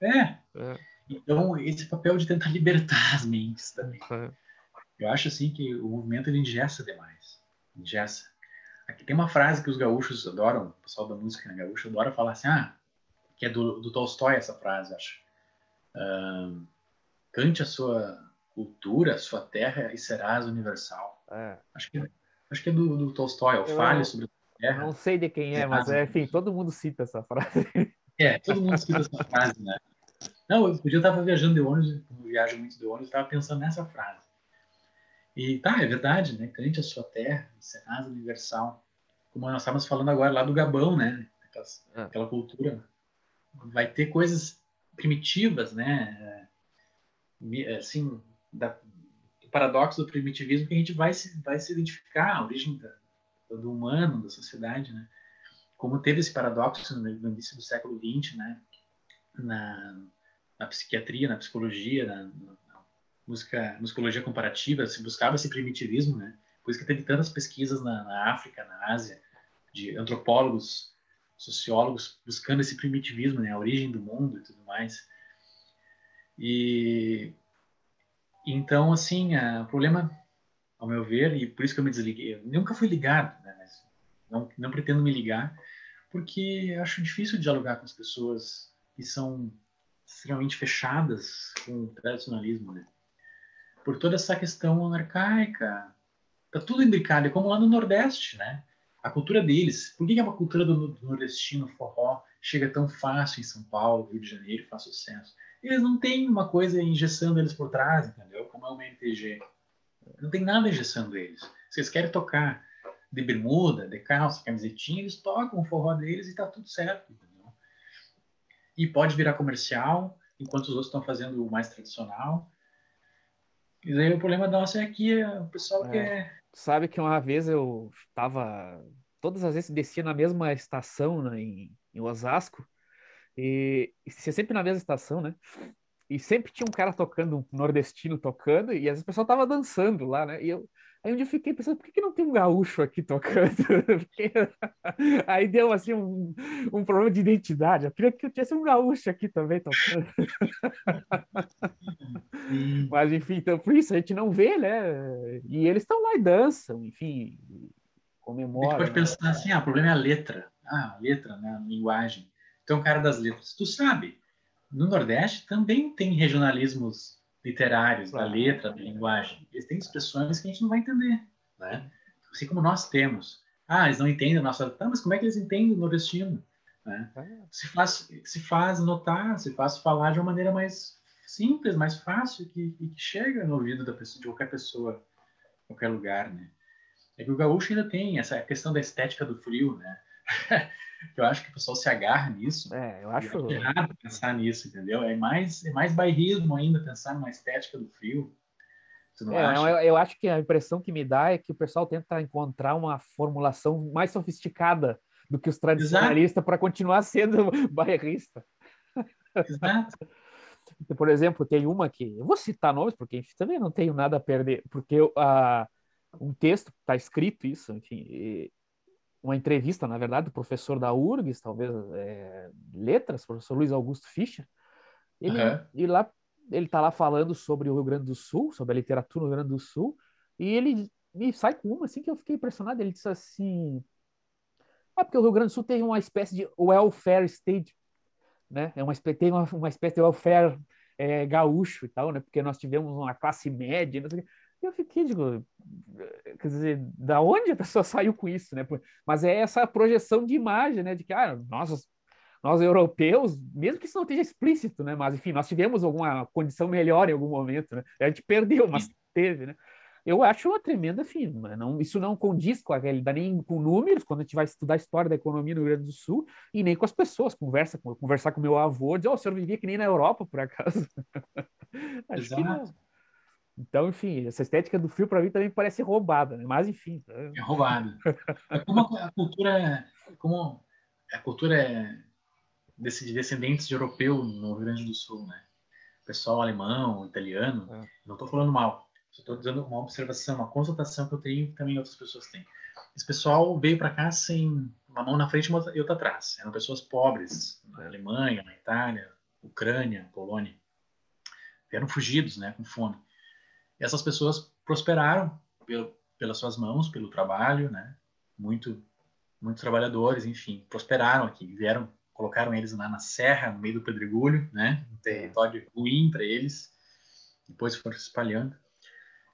É. é. Então, esse papel de tentar libertar as mentes também. É. Eu acho, assim, que o movimento, ele ingessa demais. Ingessa. Aqui tem uma frase que os gaúchos adoram, o pessoal da música né, gaúcha adora falar assim, ah, que é do, do Tolstói essa frase, acho. Cante a sua cultura, sua terra e serás universal. É. Acho, que, acho que é do, do Tolstói, o Fale sobre a terra. Não sei de quem é, mas é, enfim, todo mundo cita essa frase. É, todo mundo cita essa frase, né? Não, eu, eu estava viajando de ônibus, viajo muito de ônibus, estava pensando nessa frase. E tá, é verdade, né? Cante a sua terra, Senado Universal. Como nós estávamos falando agora lá do Gabão, né? Aquela, é. aquela cultura. Vai ter coisas primitivas, né? É, assim, da, do paradoxo do primitivismo que a gente vai se, vai se identificar, a origem da, do humano, da sociedade, né? Como teve esse paradoxo no, início do século XX, né? Na, na psiquiatria, na psicologia, na, música, musicologia comparativa, se buscava esse primitivismo, né? Por isso que teve tantas pesquisas na, na África, na Ásia, de antropólogos, sociólogos buscando esse primitivismo, né? A origem do mundo e tudo mais. E então, assim, o problema, ao meu ver, e por isso que eu me desliguei, eu nunca fui ligado, né? Não, não pretendo me ligar, porque acho difícil dialogar com as pessoas que são extremamente fechadas com o tradicionalismo, né? por toda essa questão arcaica. Tá tudo imbricado, é como lá no Nordeste, né? A cultura deles. Por que, que a cultura do, do nordestino forró chega tão fácil em São Paulo, Rio de Janeiro, faz sucesso? Eles não têm uma coisa engessando eles por trás, entendeu? Como é o MTG. Não tem nada engessando eles. Se eles querem tocar de bermuda, de calça, camisetinha, eles tocam o forró deles e tá tudo certo, entendeu? E pode virar comercial, enquanto os outros estão fazendo o mais tradicional. E daí o problema nosso é que o pessoal é. quer. Sabe que uma vez eu tava. Todas as vezes descia na mesma estação né, em, em Osasco. E, e sempre na mesma estação, né? E sempre tinha um cara tocando, um nordestino tocando, e o pessoal tava dançando lá, né? E eu, Aí um dia eu fiquei pensando, por que, que não tem um gaúcho aqui tocando? Porque... Aí deu assim um, um problema de identidade. Eu queria que eu tivesse um gaúcho aqui também tocando. Mas enfim, então por isso a gente não vê, né? E eles estão lá e dançam, enfim, comemoram. A gente pode né? pensar assim, ah, o problema é a letra. Ah, a letra, né? A linguagem. Então, cara das letras. Tu sabe, no Nordeste também tem regionalismos literários, da letra, da linguagem. Eles têm expressões que a gente não vai entender, né? assim como nós temos. Ah, eles não entendem a nossa. Tá, mas como é que eles entendem o nordestino? Né? É. Se, faz, se faz notar, se faz falar de uma maneira mais simples, mais fácil, que, que chega no ouvido da pessoa, de qualquer pessoa, qualquer lugar, né? É que o gaúcho ainda tem essa questão da estética do frio, né? Eu acho que o pessoal se agarra nisso. É, eu acho. É errado pensar nisso, entendeu? É mais, é mais bairrismo ainda pensar numa estética do frio. É, eu, eu, acho que a impressão que me dá é que o pessoal tenta encontrar uma formulação mais sofisticada do que os tradicionalistas para continuar sendo bairrista. Exato. Por exemplo, tem uma que eu vou citar nomes porque enfim, também não tenho nada a perder, porque uh, um texto está escrito isso, enfim, uma entrevista, na verdade, do professor da URGS, talvez é, letras, professor Luiz Augusto Fischer. Ele, uhum. E lá ele está lá falando sobre o Rio Grande do Sul, sobre a literatura no Rio Grande do Sul, e ele me sai com uma assim que eu fiquei impressionado. Ele disse assim: é porque o Rio Grande do Sul tem uma espécie de welfare state, né? É uma tem uma, uma espécie de welfare é, gaúcho e tal, né? Porque nós tivemos uma classe média, não sei o quê. Eu fiquei, digo, quer dizer, da onde a pessoa saiu com isso, né? Mas é essa projeção de imagem, né? De que, ah, nós, nós europeus, mesmo que isso não esteja explícito, né? Mas, enfim, nós tivemos alguma condição melhor em algum momento, né? A gente perdeu, mas teve, né? Eu acho uma tremenda firma. Não, isso não condiz com a realidade, nem com números, quando a gente vai estudar a história da economia no Rio Grande do Sul, e nem com as pessoas. Conversa, conversar com meu avô, dizer, oh, o senhor vivia que nem na Europa, por acaso. acho Exato. que não. Então, enfim, essa estética do frio para mim também parece roubada, né? Mas enfim. Tá? É roubada. É como a cultura, como a cultura é de descendentes de europeu no Rio Grande do Sul, né? Pessoal alemão, italiano, é. não estou falando mal. Estou dando uma observação, uma constatação que eu tenho e também outras pessoas têm. Esse pessoal veio para cá sem uma mão na frente e outra atrás. Eram pessoas pobres, na Alemanha, na Itália, Ucrânia, Polônia. Vieram fugidos, né, com fome essas pessoas prosperaram pelo, pelas suas mãos, pelo trabalho, né? Muito, muitos trabalhadores, enfim, prosperaram aqui, vieram, colocaram eles lá na serra, no meio do pedregulho, né? Um território ruim para eles. Depois foram se espalhando,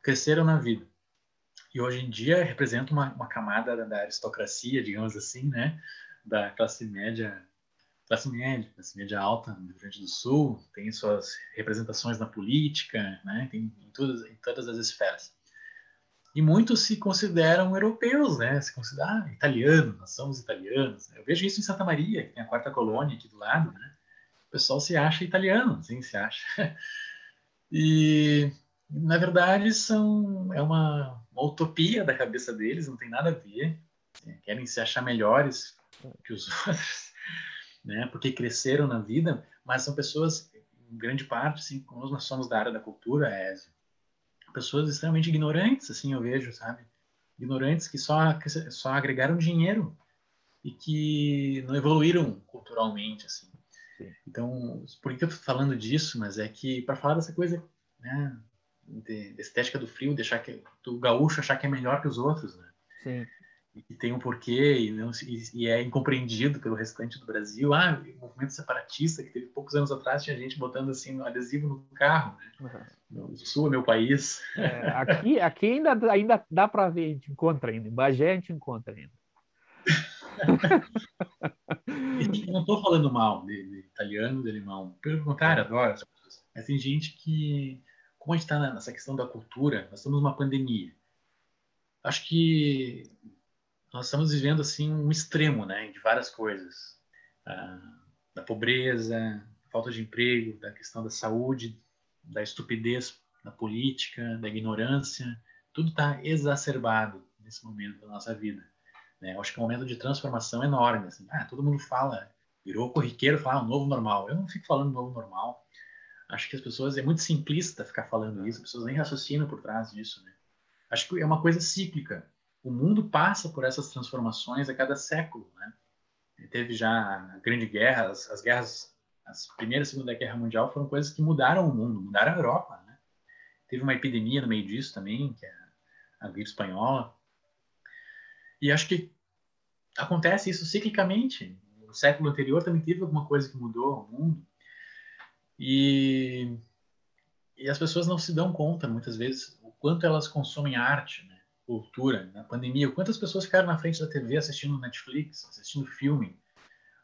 cresceram na vida. E hoje em dia representam uma, uma camada da, da aristocracia, digamos assim, né? Da classe média classe média, classe média alta no Rio Grande do Sul, tem suas representações na política, né? tem em todas, em todas as esferas. E muitos se consideram europeus, né? Se consideram ah, italianos, nós somos italianos. Eu vejo isso em Santa Maria, que tem a quarta colônia aqui do lado, né? O pessoal se acha italiano, sim, se acha. E, na verdade, são, é uma, uma utopia da cabeça deles, não tem nada a ver. Querem se achar melhores que os outros né? Porque cresceram na vida, mas são pessoas, em grande parte, assim, como nós somos da área da cultura, é, pessoas extremamente ignorantes, assim, eu vejo, sabe? Ignorantes que só, que só agregaram dinheiro e que não evoluíram culturalmente, assim. Sim. Então, por que eu tô falando disso? Mas é que, para falar dessa coisa, né, de, de, estética do frio, deixar que o gaúcho achar que é melhor que os outros, né? Sim e tem um porquê e, não, e, e, é incompreendido pelo restante do Brasil. Ah, o movimento separatista que teve poucos anos atrás tinha gente botando assim um adesivo no carro. Né? Uhum. O Sul é meu país. É, aqui, aqui ainda, ainda dá para ver, a gente encontra ainda. Em Bagé a gente encontra ainda. Eu não estou falando mal de, de, italiano, de alemão. Pelo contrário, adoro. Mas tem gente que, como a gente está nessa questão da cultura, nós estamos numa pandemia. Acho que nós estamos vivendo assim um extremo, né, de várias coisas, ah, da pobreza, falta de emprego, da questão da saúde, da estupidez da política, da ignorância, tudo está exacerbado nesse momento da nossa vida. Né? Eu acho que é um momento de transformação enorme. Assim. Ah, todo mundo fala, virou corriqueiro falar um novo normal. Eu não fico falando novo normal. Acho que as pessoas é muito simplista ficar falando isso. As pessoas nem raciocinam por trás disso. Né? Acho que é uma coisa cíclica o mundo passa por essas transformações a cada século, né? Teve já a Grande Guerra, as, as guerras, as Primeira e Segunda Guerra Mundial foram coisas que mudaram o mundo, mudaram a Europa, né? Teve uma epidemia no meio disso também, que é a gripe espanhola. E acho que acontece isso ciclicamente. No século anterior também teve alguma coisa que mudou o mundo. E, e as pessoas não se dão conta, muitas vezes, o quanto elas consomem arte, né? Cultura, na pandemia, quantas pessoas ficaram na frente da TV assistindo Netflix, assistindo filme,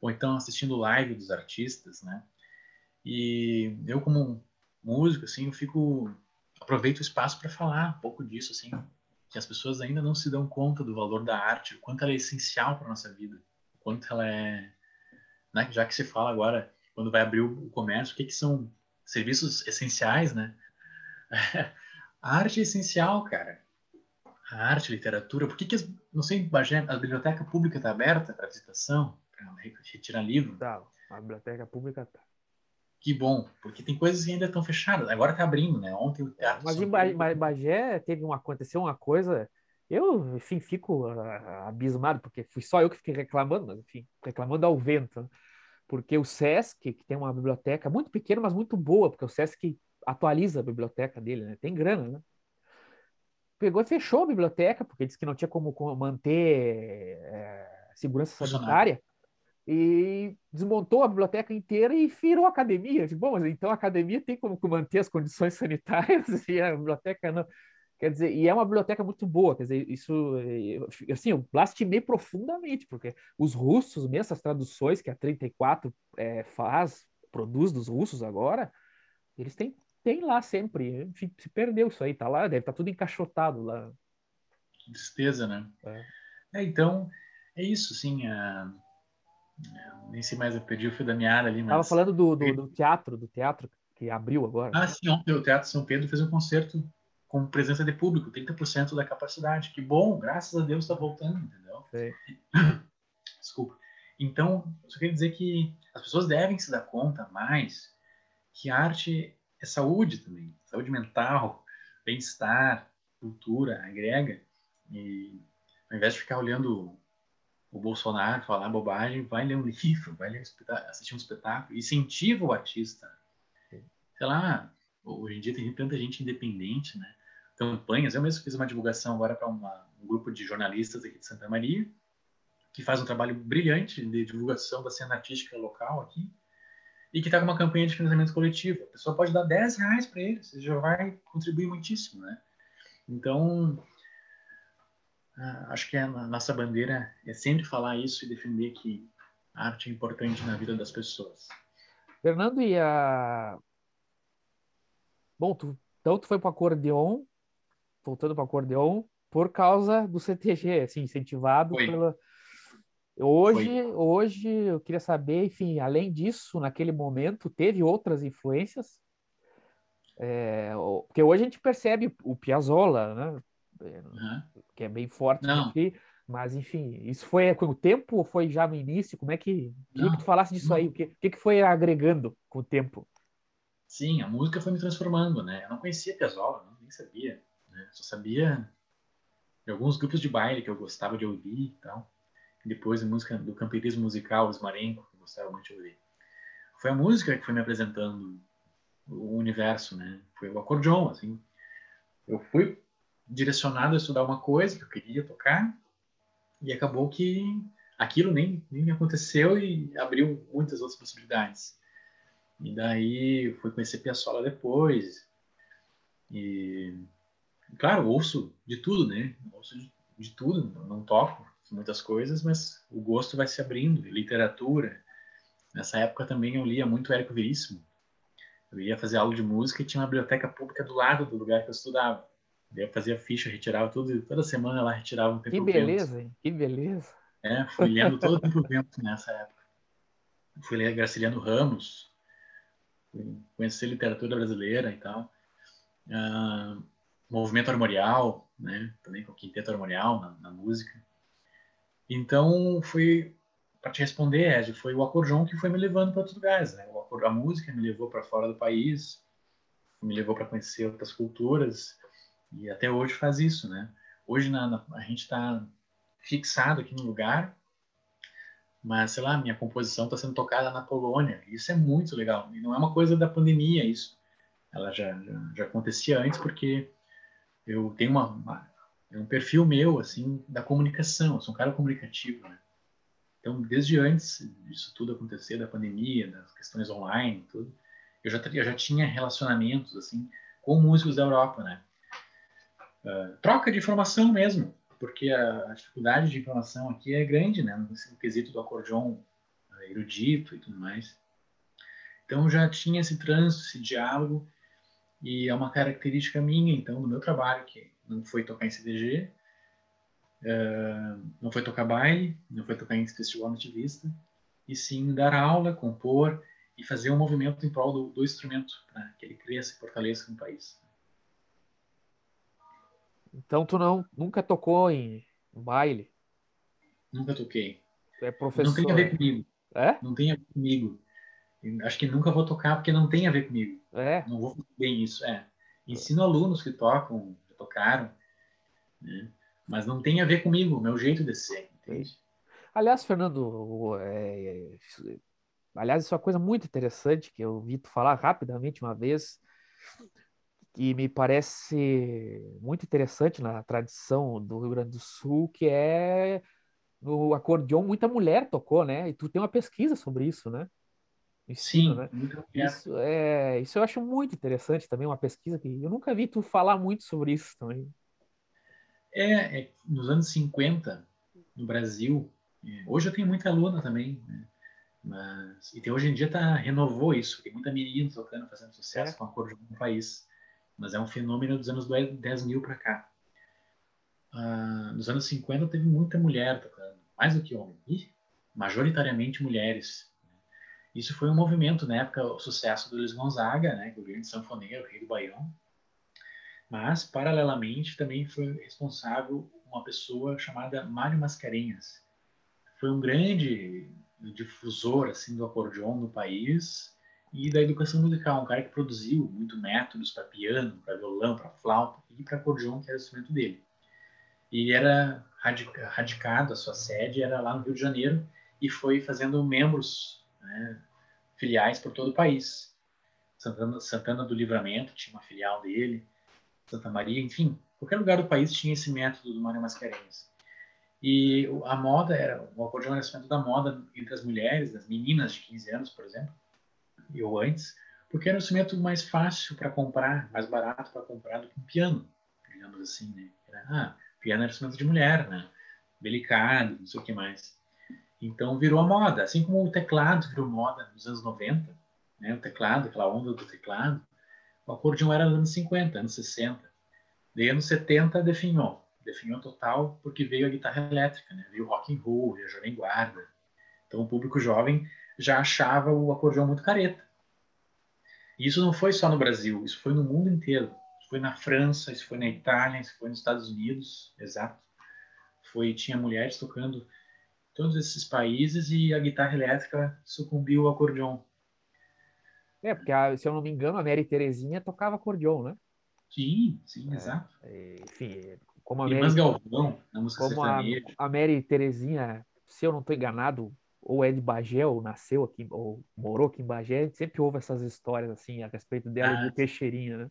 ou então assistindo live dos artistas, né? E eu como músico, assim, eu fico aproveito o espaço para falar um pouco disso, assim, que as pessoas ainda não se dão conta do valor da arte, o quanto ela é essencial para nossa vida, o quanto ela é, né, já que se fala agora quando vai abrir o comércio, o que que são serviços essenciais, né? A arte é essencial, cara. A arte, a literatura. Por que, que não sei, a biblioteca pública está aberta para visitação, para retirar livro? Tá, a biblioteca pública está. Que bom, porque tem coisas que ainda estão fechadas. Agora está abrindo, né? Ontem o teatro. Mas em Bagé teve uma, aconteceu uma coisa. Eu, enfim, fico uh, abismado, porque fui só eu que fiquei reclamando, mas enfim, reclamando ao vento. Porque o SESC, que tem uma biblioteca muito pequena, mas muito boa, porque o SESC atualiza a biblioteca dele, né? Tem grana, né? Pegou e fechou a biblioteca, porque disse que não tinha como manter é, segurança sanitária, e desmontou a biblioteca inteira e virou academia. Bom, mas então a academia tem como manter as condições sanitárias e a biblioteca não. Quer dizer, e é uma biblioteca muito boa, quer dizer, isso, assim, eu lastimei profundamente, porque os russos, mesmo essas traduções que a 34 é, faz, produz dos russos agora, eles têm tem lá sempre. Enfim, se perdeu isso aí, tá lá, deve estar tá tudo encaixotado lá. Tristeza, né? É. é então, é isso, sim. Uh, nem sei mais, eu perdi o fio da meada ali. Mas... Tava falando do, do, do, teatro, do teatro que abriu agora. Ah, sim, ontem o Teatro São Pedro fez um concerto com presença de público, 30% da capacidade. Que bom, graças a Deus está voltando, entendeu? Sim. Desculpa. Então, só queria dizer que as pessoas devem se dar conta mais que a arte é saúde também, saúde mental, bem-estar, cultura, agrega. E ao invés de ficar olhando o Bolsonaro falar bobagem, vai ler um livro, vai ler um assistir um espetáculo, incentiva o artista. Sei lá, hoje em dia tem tanta gente independente, né? Campanhas, eu mesmo fiz uma divulgação agora para um grupo de jornalistas aqui de Santa Maria, que faz um trabalho brilhante de divulgação da cena artística local aqui e que está com uma campanha de financiamento coletivo. A pessoa pode dar 10 reais para ele, você já vai contribuir muitíssimo, né? Então, ah, acho que a nossa bandeira é sempre falar isso e defender que a arte é importante na vida das pessoas. Fernando, e a... Bom, tu, então tu foi para o acordeon, voltando para o acordeon, por causa do CTG, assim, incentivado foi. pela Hoje, hoje eu queria saber, enfim, além disso, naquele momento, teve outras influências? É, porque hoje a gente percebe o Piazzolla, né? Uhum. Que é bem forte aqui, mas enfim, isso foi com o tempo ou foi já no início? Como é que. Queria que tu falasse disso não. aí, o que, que, que foi agregando com o tempo? Sim, a música foi me transformando, né? Eu não conhecia Piazzolla, não, nem sabia. Né? Só sabia de alguns grupos de baile que eu gostava de ouvir e tal depois a música do camperismo musical, os Marenco, que gostava muito de ouvir. Foi a música que foi me apresentando o universo, né? Foi o acordeon, assim. Eu fui direcionado a estudar uma coisa que eu queria tocar e acabou que aquilo nem, nem me aconteceu e abriu muitas outras possibilidades. E daí fui conhecer Piazzolla depois. E, claro, ouço de tudo, né? Ouço de, de tudo, não toco, muitas coisas, mas o gosto vai se abrindo. Literatura. Nessa época também eu lia muito Érico Veríssimo. Eu ia fazer aula de música e tinha uma biblioteca pública do lado do lugar que eu estudava. Eu fazia ficha, retirava tudo, toda semana lá retirava um tempo Que beleza, hein? Que beleza. É, fui lendo todo o tempo vento nessa época. Fui ler Graciliano Ramos, conhecer literatura brasileira e tal. Uh, movimento armorial, né? Também com quinteto armorial na, na música. Então, foi para te responder, Ed, foi o acordeon que foi me levando para outros lugares, né? A música me levou para fora do país, me levou para conhecer outras culturas e até hoje faz isso, né? Hoje na, na, a gente está fixado aqui no lugar, mas sei lá, minha composição está sendo tocada na Polônia. Isso é muito legal. E não é uma coisa da pandemia isso. Ela já, já, já acontecia antes porque eu tenho uma, uma é um perfil meu, assim, da comunicação. Eu sou um cara comunicativo, né? Então, desde antes disso tudo acontecer, da pandemia, das questões online, tudo, eu já, eu já tinha relacionamentos, assim, com músicos da Europa, né? uh, troca de informação mesmo, porque a, a, dificuldade de informação aqui é grande, né? No quesito do acordeon erudito e tudo mais. Então já tinha esse trânsito, esse diálogo, e é uma característica minha, então, do meu trabalho, que não foi tocar em CDG, uh, não foi tocar baile, não foi tocar em festival nativista, e sim dar aula, compor e fazer um movimento em prol do, do instrumento, para que ele cresça e fortaleça no país. Então tu não nunca tocou em baile? Nunca toquei. Tu é professor. Não tem a ver comigo. É? Não tem a ver comigo. Acho que nunca vou tocar porque não tem a ver comigo. É. Não vou fazer bem isso. É. Ensino alunos que tocam, tocaram, né? mas não tem a ver comigo, meu jeito de ser. Entende? Aliás, Fernando, é, é, aliás, isso é uma coisa muito interessante que eu vi tu falar rapidamente uma vez, que me parece muito interessante na tradição do Rio Grande do Sul, que é no acordeon muita mulher tocou, né? E tu tem uma pesquisa sobre isso, né? Ensino, Sim, né? Isso, é, isso eu acho muito interessante também, uma pesquisa que eu nunca vi tu falar muito sobre isso também. É, é nos anos 50, no Brasil, é, hoje eu tenho muita aluna também, né? Mas, e hoje em dia tá, renovou isso, tem muita menina tocando, fazendo sucesso é. com acordeon no país. Mas é um fenômeno dos anos 10 mil para cá. Ah, nos anos 50 teve muita mulher tocando, mais do que homem, e majoritariamente mulheres. Isso foi um movimento, na época, o sucesso do Luiz Gonzaga, né, o grande sanfoneiro, rei do Baião. Mas, paralelamente, também foi responsável uma pessoa chamada Mário Mascarenhas. Foi um grande difusor assim do acordeon no país e da educação musical, um cara que produziu muito métodos para piano, para violão, para flauta e para acordeon, que era o instrumento dele. E era radicado, a sua sede era lá no Rio de Janeiro e foi fazendo membros né, filiais por todo o país. Santana, Santana do Livramento tinha uma filial dele, Santa Maria, enfim, qualquer lugar do país tinha esse método do Mário Mascarenhas. E a moda era, o acordeão era instrumento da moda entre as mulheres, das meninas de 15 anos, por exemplo, ou antes, porque era um instrumento mais fácil para comprar, mais barato para comprar do que um piano, digamos assim, né? Era, ah, piano era instrumento de mulher, né? Delicado, não sei o que mais. Então virou moda, assim como o teclado virou moda nos anos 90, né? O teclado, aquela onda do teclado, o acordeão era nos anos 50, anos 60. Daí anos 70 definhou, definhou total porque veio a guitarra elétrica, né? Veio o rock and roll, veio a jovem guarda. Então o público jovem já achava o acordeão muito careta. E isso não foi só no Brasil, isso foi no mundo inteiro. Isso foi na França, isso foi na Itália, isso foi nos Estados Unidos, exato. Foi tinha mulheres tocando todos esses países e a guitarra elétrica sucumbiu ao acordeon. É, porque se eu não me engano, a Mary Terezinha tocava acordeon, né? Sim, sim, é, exato. Enfim, como a Mary, Galvão, na música como a, a Mary Terezinha, se eu não estou enganado, ou é de Bagé, ou nasceu aqui, ou morou aqui em Bagé, a gente sempre ouve essas histórias assim a respeito dela ah, de Teixeirinha, né?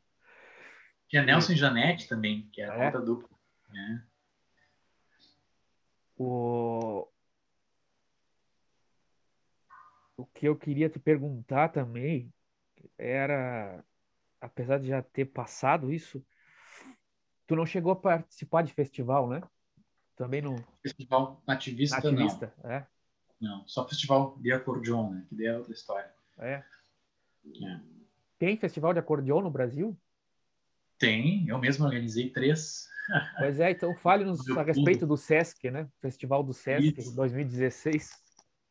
Tinha Nelson e Janete também, que era é? conta dupla. Né? O... o que eu queria te perguntar também era, apesar de já ter passado isso, tu não chegou a participar de festival, né? Também no festival nativista, nativista não. É? Não, só festival de acordeon, né? Que daí é outra história. É. é. Tem festival de acordeon no Brasil? Tem, eu mesmo organizei três. Pois é, então fale-nos a respeito do SESC, né? Festival do SESC Isso. 2016.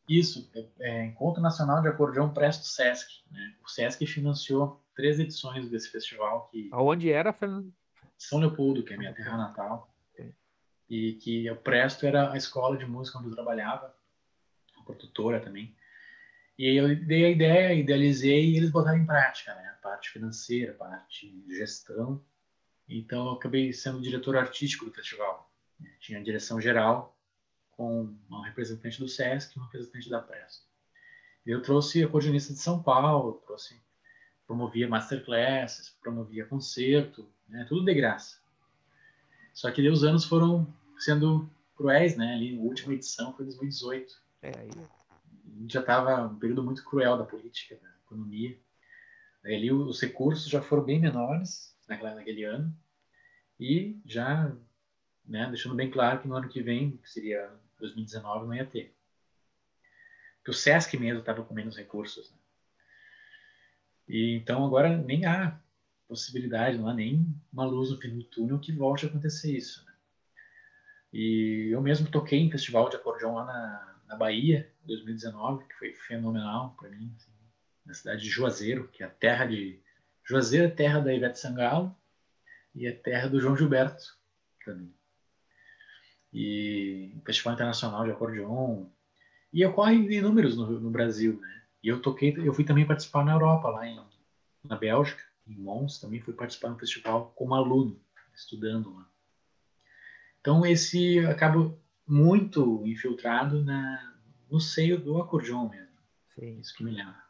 Isso, é, é, Encontro Nacional de Acordeão Presto SESC. Né? O SESC financiou três edições desse festival. Que... Aonde era, Fernando? São Leopoldo, que é minha terra natal. E que o Presto era a escola de música onde eu trabalhava produtora também. E aí eu dei a ideia, idealizei e eles botaram em prática, né? A parte financeira, a parte de gestão. Então eu acabei sendo diretor artístico do festival. Tinha a direção geral com uma representante do SESC e uma representante da Presto. Eu trouxe a coordenista de São Paulo, trouxe, promovia masterclasses, promovia concerto, né? tudo de graça. Só que os anos foram sendo cruéis, né? Ali, a última edição foi 2018. É, aí... A gente já estava um período muito cruel da política, da economia. Ali os recursos já foram bem menores naquela, naquele ano. E já né, deixando bem claro que no ano que vem, que seria 2019, não ia ter. Porque o SESC mesmo estava com menos recursos. Né? E então agora nem há possibilidade, não há nem uma luz no fim do túnel que volte a acontecer isso. Né? E eu mesmo toquei em festival de acordeão lá na, na Bahia, 2019, que foi fenomenal para mim, assim, na cidade de Juazeiro, que é a terra de Juazeiro é terra da Ivete Sangalo e é terra do João Gilberto também. E Festival Internacional de Acordeon. E ocorre inúmeros no, no Brasil, né? E eu toquei, eu fui também participar na Europa, lá em, na Bélgica, em Mons, também fui participar no festival como aluno, estudando lá. Então esse acaba muito infiltrado na, no seio do acordeon mesmo. Sim. Isso que me lembra.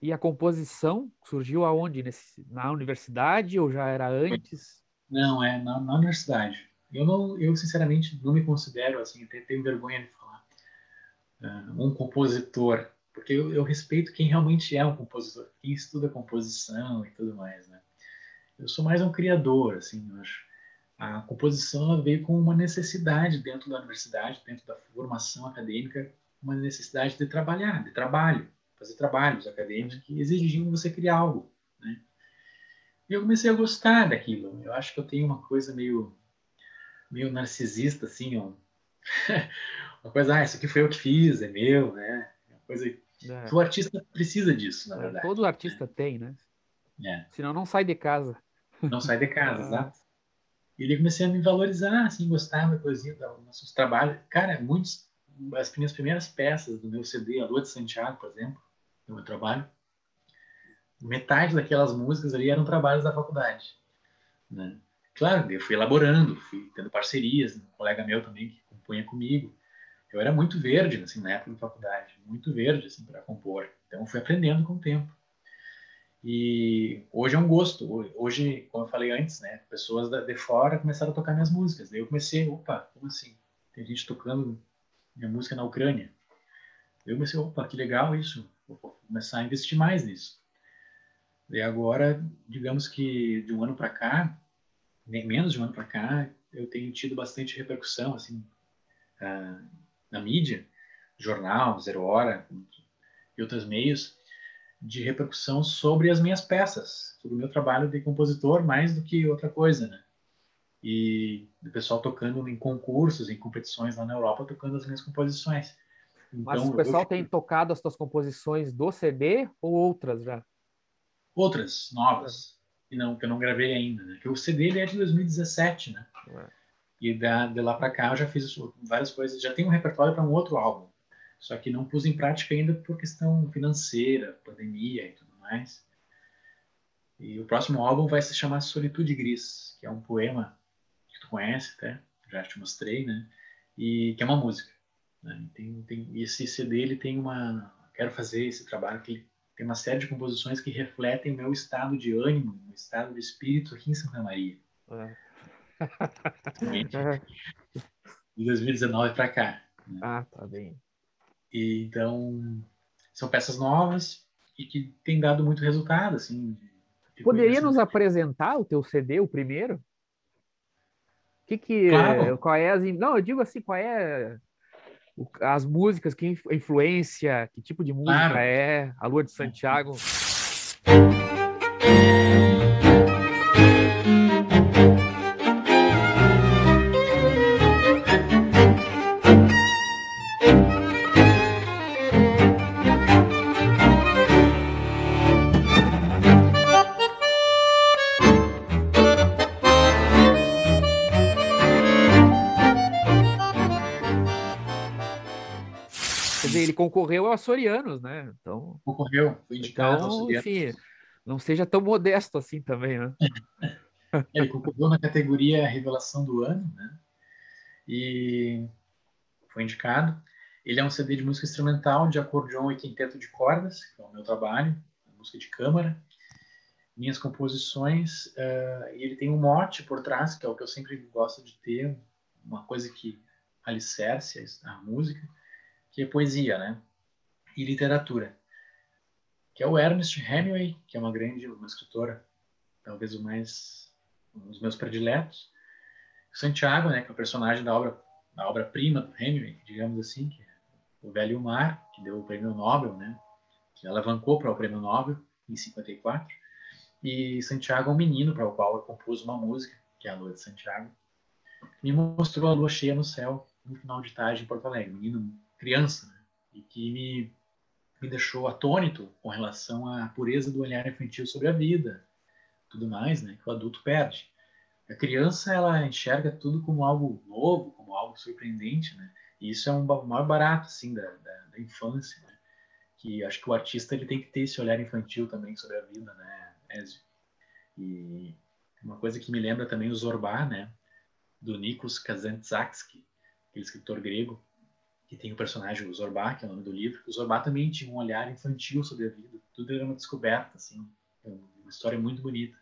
E a composição surgiu aonde? Nesse, na universidade ou já era antes? Não, é na, na universidade. Eu, não, eu sinceramente não me considero assim, tenho vergonha de falar, uh, um compositor porque eu, eu, respeito quem realmente é um compositor, quem estuda composição e tudo mais, né? Eu sou mais um criador, assim, eu acho. A composição veio com uma necessidade dentro da universidade, dentro da formação acadêmica, uma necessidade de trabalhar, de trabalho, fazer trabalhos acadêmicos que exigiam você criar algo, né? E eu comecei a gostar daquilo. Eu acho que eu tenho uma coisa meio meio narcisista, assim, ó. uma coisa, ah, isso aqui foi eu que fiz, é meu, né? coisa é. que o artista precisa disso, na é, verdade. Todo artista tem, né? É. Senão não sai de casa. Não sai de casa, exato. E ele comecei a me valorizar, assim, gostar da coisinha, dos nossos trabalhos. Cara, muitos, as minhas primeiras peças do meu CD, A Lua de Santiago, por exemplo, do meu trabalho, metade daquelas músicas ali eram trabalhos da faculdade. Né? Claro, eu fui elaborando, fui tendo parcerias, um colega meu também que compunha comigo eu era muito verde, assim, na época da faculdade, muito verde, assim, para compor. Então, fui aprendendo com o tempo. E hoje é um gosto. Hoje, como eu falei antes, né, pessoas de fora começaram a tocar minhas músicas. Daí eu comecei, opa, como assim? Tem gente tocando minha música na Ucrânia. Eu comecei, opa, que legal isso. Vou começar a investir mais nisso. E agora, digamos que de um ano para cá, menos de um ano para cá, eu tenho tido bastante repercussão, assim, uh, na mídia, jornal, Zero Hora e outros meios, de repercussão sobre as minhas peças, sobre o meu trabalho de compositor, mais do que outra coisa, né? E o pessoal tocando em concursos, em competições lá na Europa, tocando as minhas composições. Então, Mas o pessoal eu... tem tocado as suas composições do CD ou outras já? Outras, novas, que não que eu não gravei ainda, né? Que o CD ele é de 2017, né? É. E da, de lá para cá eu já fiz várias coisas, já tenho um repertório para um outro álbum. Só que não pus em prática ainda por questão financeira, pandemia e tudo mais. E o próximo álbum vai se chamar Solitude Gris, que é um poema que tu conhece até, já te mostrei, né? E que é uma música. Né? Tem, tem, e esse CD ele tem uma, quero fazer esse trabalho que tem uma série de composições que refletem o meu estado de ânimo, meu estado de espírito aqui em Santa Maria. É. de 2019 para cá. Né? Ah, tá bem. E, então, são peças novas e que têm dado muito resultado, assim. Poderia nos apresentar o teu CD, o primeiro? Que que, claro. qual é as, não, eu digo assim, qual é as músicas, que influência, que tipo de música claro. é, a Lua de Santiago. concorreu ao Açorianos, né? Então, concorreu, foi indicado então, enfim, não seja tão modesto assim também, né? Ele concorreu na categoria Revelação do Ano, né? E foi indicado. Ele é um CD de música instrumental de acordeon e quinteto de cordas, que é o meu trabalho, música de câmara. Minhas composições, uh, e ele tem um mote por trás, que é o que eu sempre gosto de ter, uma coisa que alicerce a música, que é poesia, né? E literatura. Que é o Ernest Hemingway, que é uma grande, uma escritora, talvez o mais, um dos meus prediletos. Santiago, né, que é o personagem da obra da obra-prima do Hemingway, digamos assim, que é o Velho Mar, que deu o prêmio Nobel, né, que alavancou para o prêmio Nobel em 54, e Santiago é um menino para o qual eu compus uma música, que é a Lua de Santiago, me mostrou a lua cheia no céu no final de tarde em Porto Alegre, menino criança, né, e que me me deixou atônito com relação à pureza do olhar infantil sobre a vida, tudo mais, né, que o adulto perde. A criança ela enxerga tudo como algo novo, como algo surpreendente, né? E isso é um maior barato assim da, da, da infância, né? que acho que o artista ele tem que ter esse olhar infantil também sobre a vida, né, Ezio? E uma coisa que me lembra também o Zorba, né, do Nikos Kazantzakis, aquele escritor grego, que tem o personagem o Zorba, que é o nome do livro. O Zorba também tinha um olhar infantil sobre a vida. Tudo era uma descoberta, assim, é uma história muito bonita.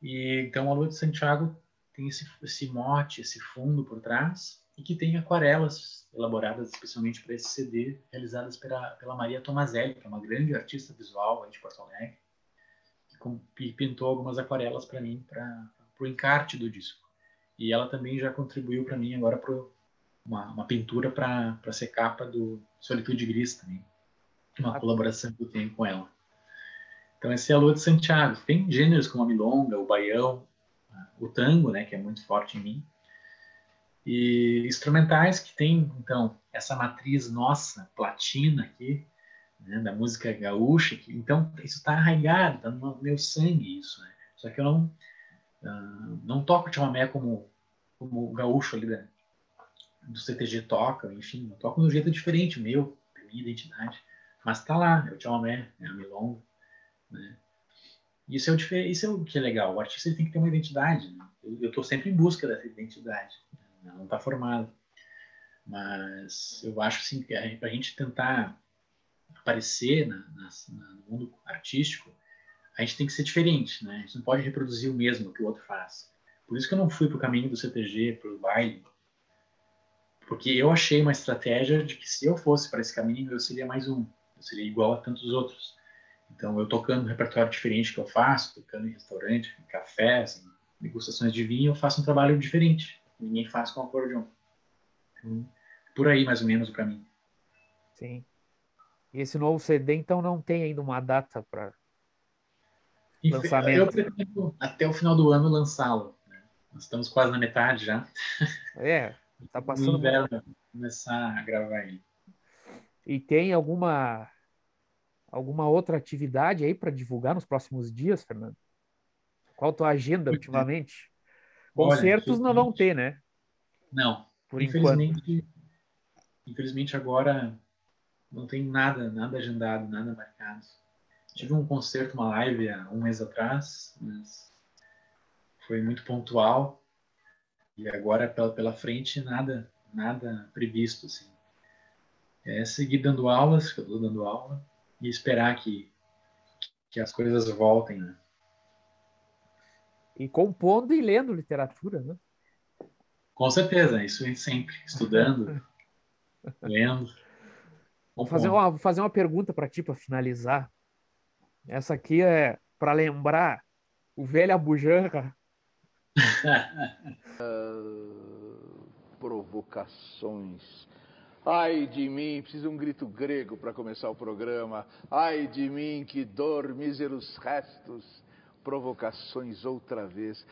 E então a Lua de Santiago tem esse, esse mote, esse fundo por trás e que tem aquarelas elaboradas especialmente para esse CD, realizadas pela, pela Maria Tomazelli, que é uma grande artista visual de Porto Alegre, que pintou algumas aquarelas para mim para o encarte do disco. E ela também já contribuiu para mim agora para uma, uma pintura para ser capa do Solitude Gris também. Uma ah, colaboração que eu tenho com ela. Então, essa é a Lua de Santiago. Tem gêneros como a milonga, o baião, o tango, né, que é muito forte em mim. E instrumentais que tem, então, essa matriz nossa, platina aqui, né, da música gaúcha. Que, então, isso está arraigado, está no meu sangue isso. Né? Só que eu não, uh, não toco chamamé como, como o gaúcho ali da, do CTG toca, enfim, toco de um jeito diferente, meu, da minha identidade. Mas está lá, é o chamamé, é a milonga, né? Isso é, o, isso é o que é legal. O artista tem que ter uma identidade. Né? Eu estou sempre em busca dessa identidade. Né? Não está formada. Mas eu acho assim, que para a gente tentar aparecer na, na, no mundo artístico, a gente tem que ser diferente. Né? A gente não pode reproduzir o mesmo que o outro faz. Por isso que eu não fui para o caminho do CTG, para o baile. Porque eu achei uma estratégia de que se eu fosse para esse caminho, eu seria mais um. Eu seria igual a tantos outros. Então, eu tocando um repertório diferente que eu faço, tocando em restaurante, em café, assim, degustações de vinho, eu faço um trabalho diferente. Ninguém faz com acordeon. Então, por aí, mais ou menos, o caminho. Sim. E esse novo CD, então, não tem ainda uma data para lançamento? Eu pretendo, até o final do ano, lançá-lo. Né? Nós estamos quase na metade já. É, está passando... Começar a gravar ele. E tem alguma alguma outra atividade aí para divulgar nos próximos dias, Fernando? Qual a tua agenda ultimamente? Concertos Olha, não vão ter, né? Não. Por infelizmente, enquanto. infelizmente agora não tem nada, nada agendado, nada marcado. Tive um concerto, uma live há um mês atrás, mas foi muito pontual. E agora pela, pela frente nada, nada previsto assim. É seguir dando aulas, que eu estou dando aula, e esperar que, que as coisas voltem, né? E compondo e lendo literatura, né? Com certeza, isso é sempre, estudando, lendo. Vou fazer uma, vou fazer uma pergunta para ti para finalizar. Essa aqui é para lembrar o velho Abujanra. Uh, provocações Ai de mim, precisa um grito grego para começar o programa. Ai de mim, que dor, míseros restos, provocações outra vez.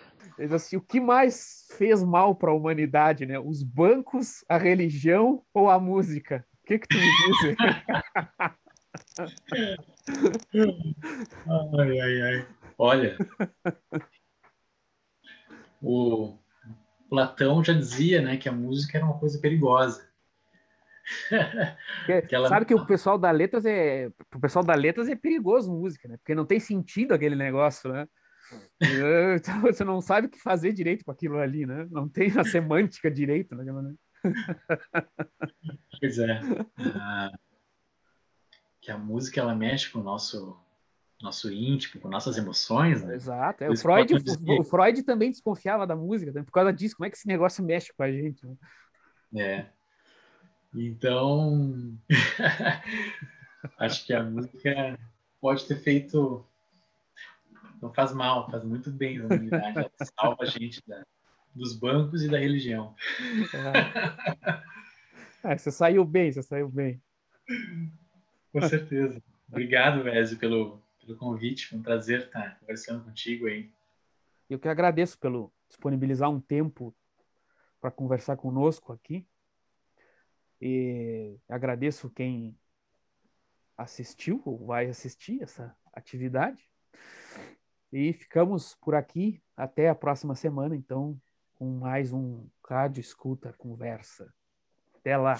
Assim, o que mais fez mal para a humanidade, né? Os bancos, a religião ou a música? O que, que tu me diz? ai, ai, ai. Olha, o Platão já dizia, né, que a música era uma coisa perigosa. Aquela... Sabe que o pessoal da letras é. O pessoal da letras é perigoso música, né? Porque não tem sentido aquele negócio, né? Então você não sabe o que fazer direito com aquilo ali, né? Não tem a semântica direito, né? Pois é. Ah, que a música ela mexe com o nosso nosso íntimo, com nossas emoções. Né? Exato. É, o, Freud, o, o, Freud também desconfiava da música, né? por causa disso. Como é que esse negócio mexe com a gente? Né? É. Então, acho que a música pode ter feito. Não faz mal, faz muito bem na humanidade. Ela salva a gente da, dos bancos e da religião. É. é, você saiu bem, você saiu bem. Com certeza. Obrigado, Vézio, pelo, pelo convite. Foi um prazer estar conversando contigo aí. Eu que agradeço pelo disponibilizar um tempo para conversar conosco aqui. E agradeço quem assistiu ou vai assistir essa atividade. E ficamos por aqui até a próxima semana, então, com mais um Rádio Escuta Conversa. Até lá!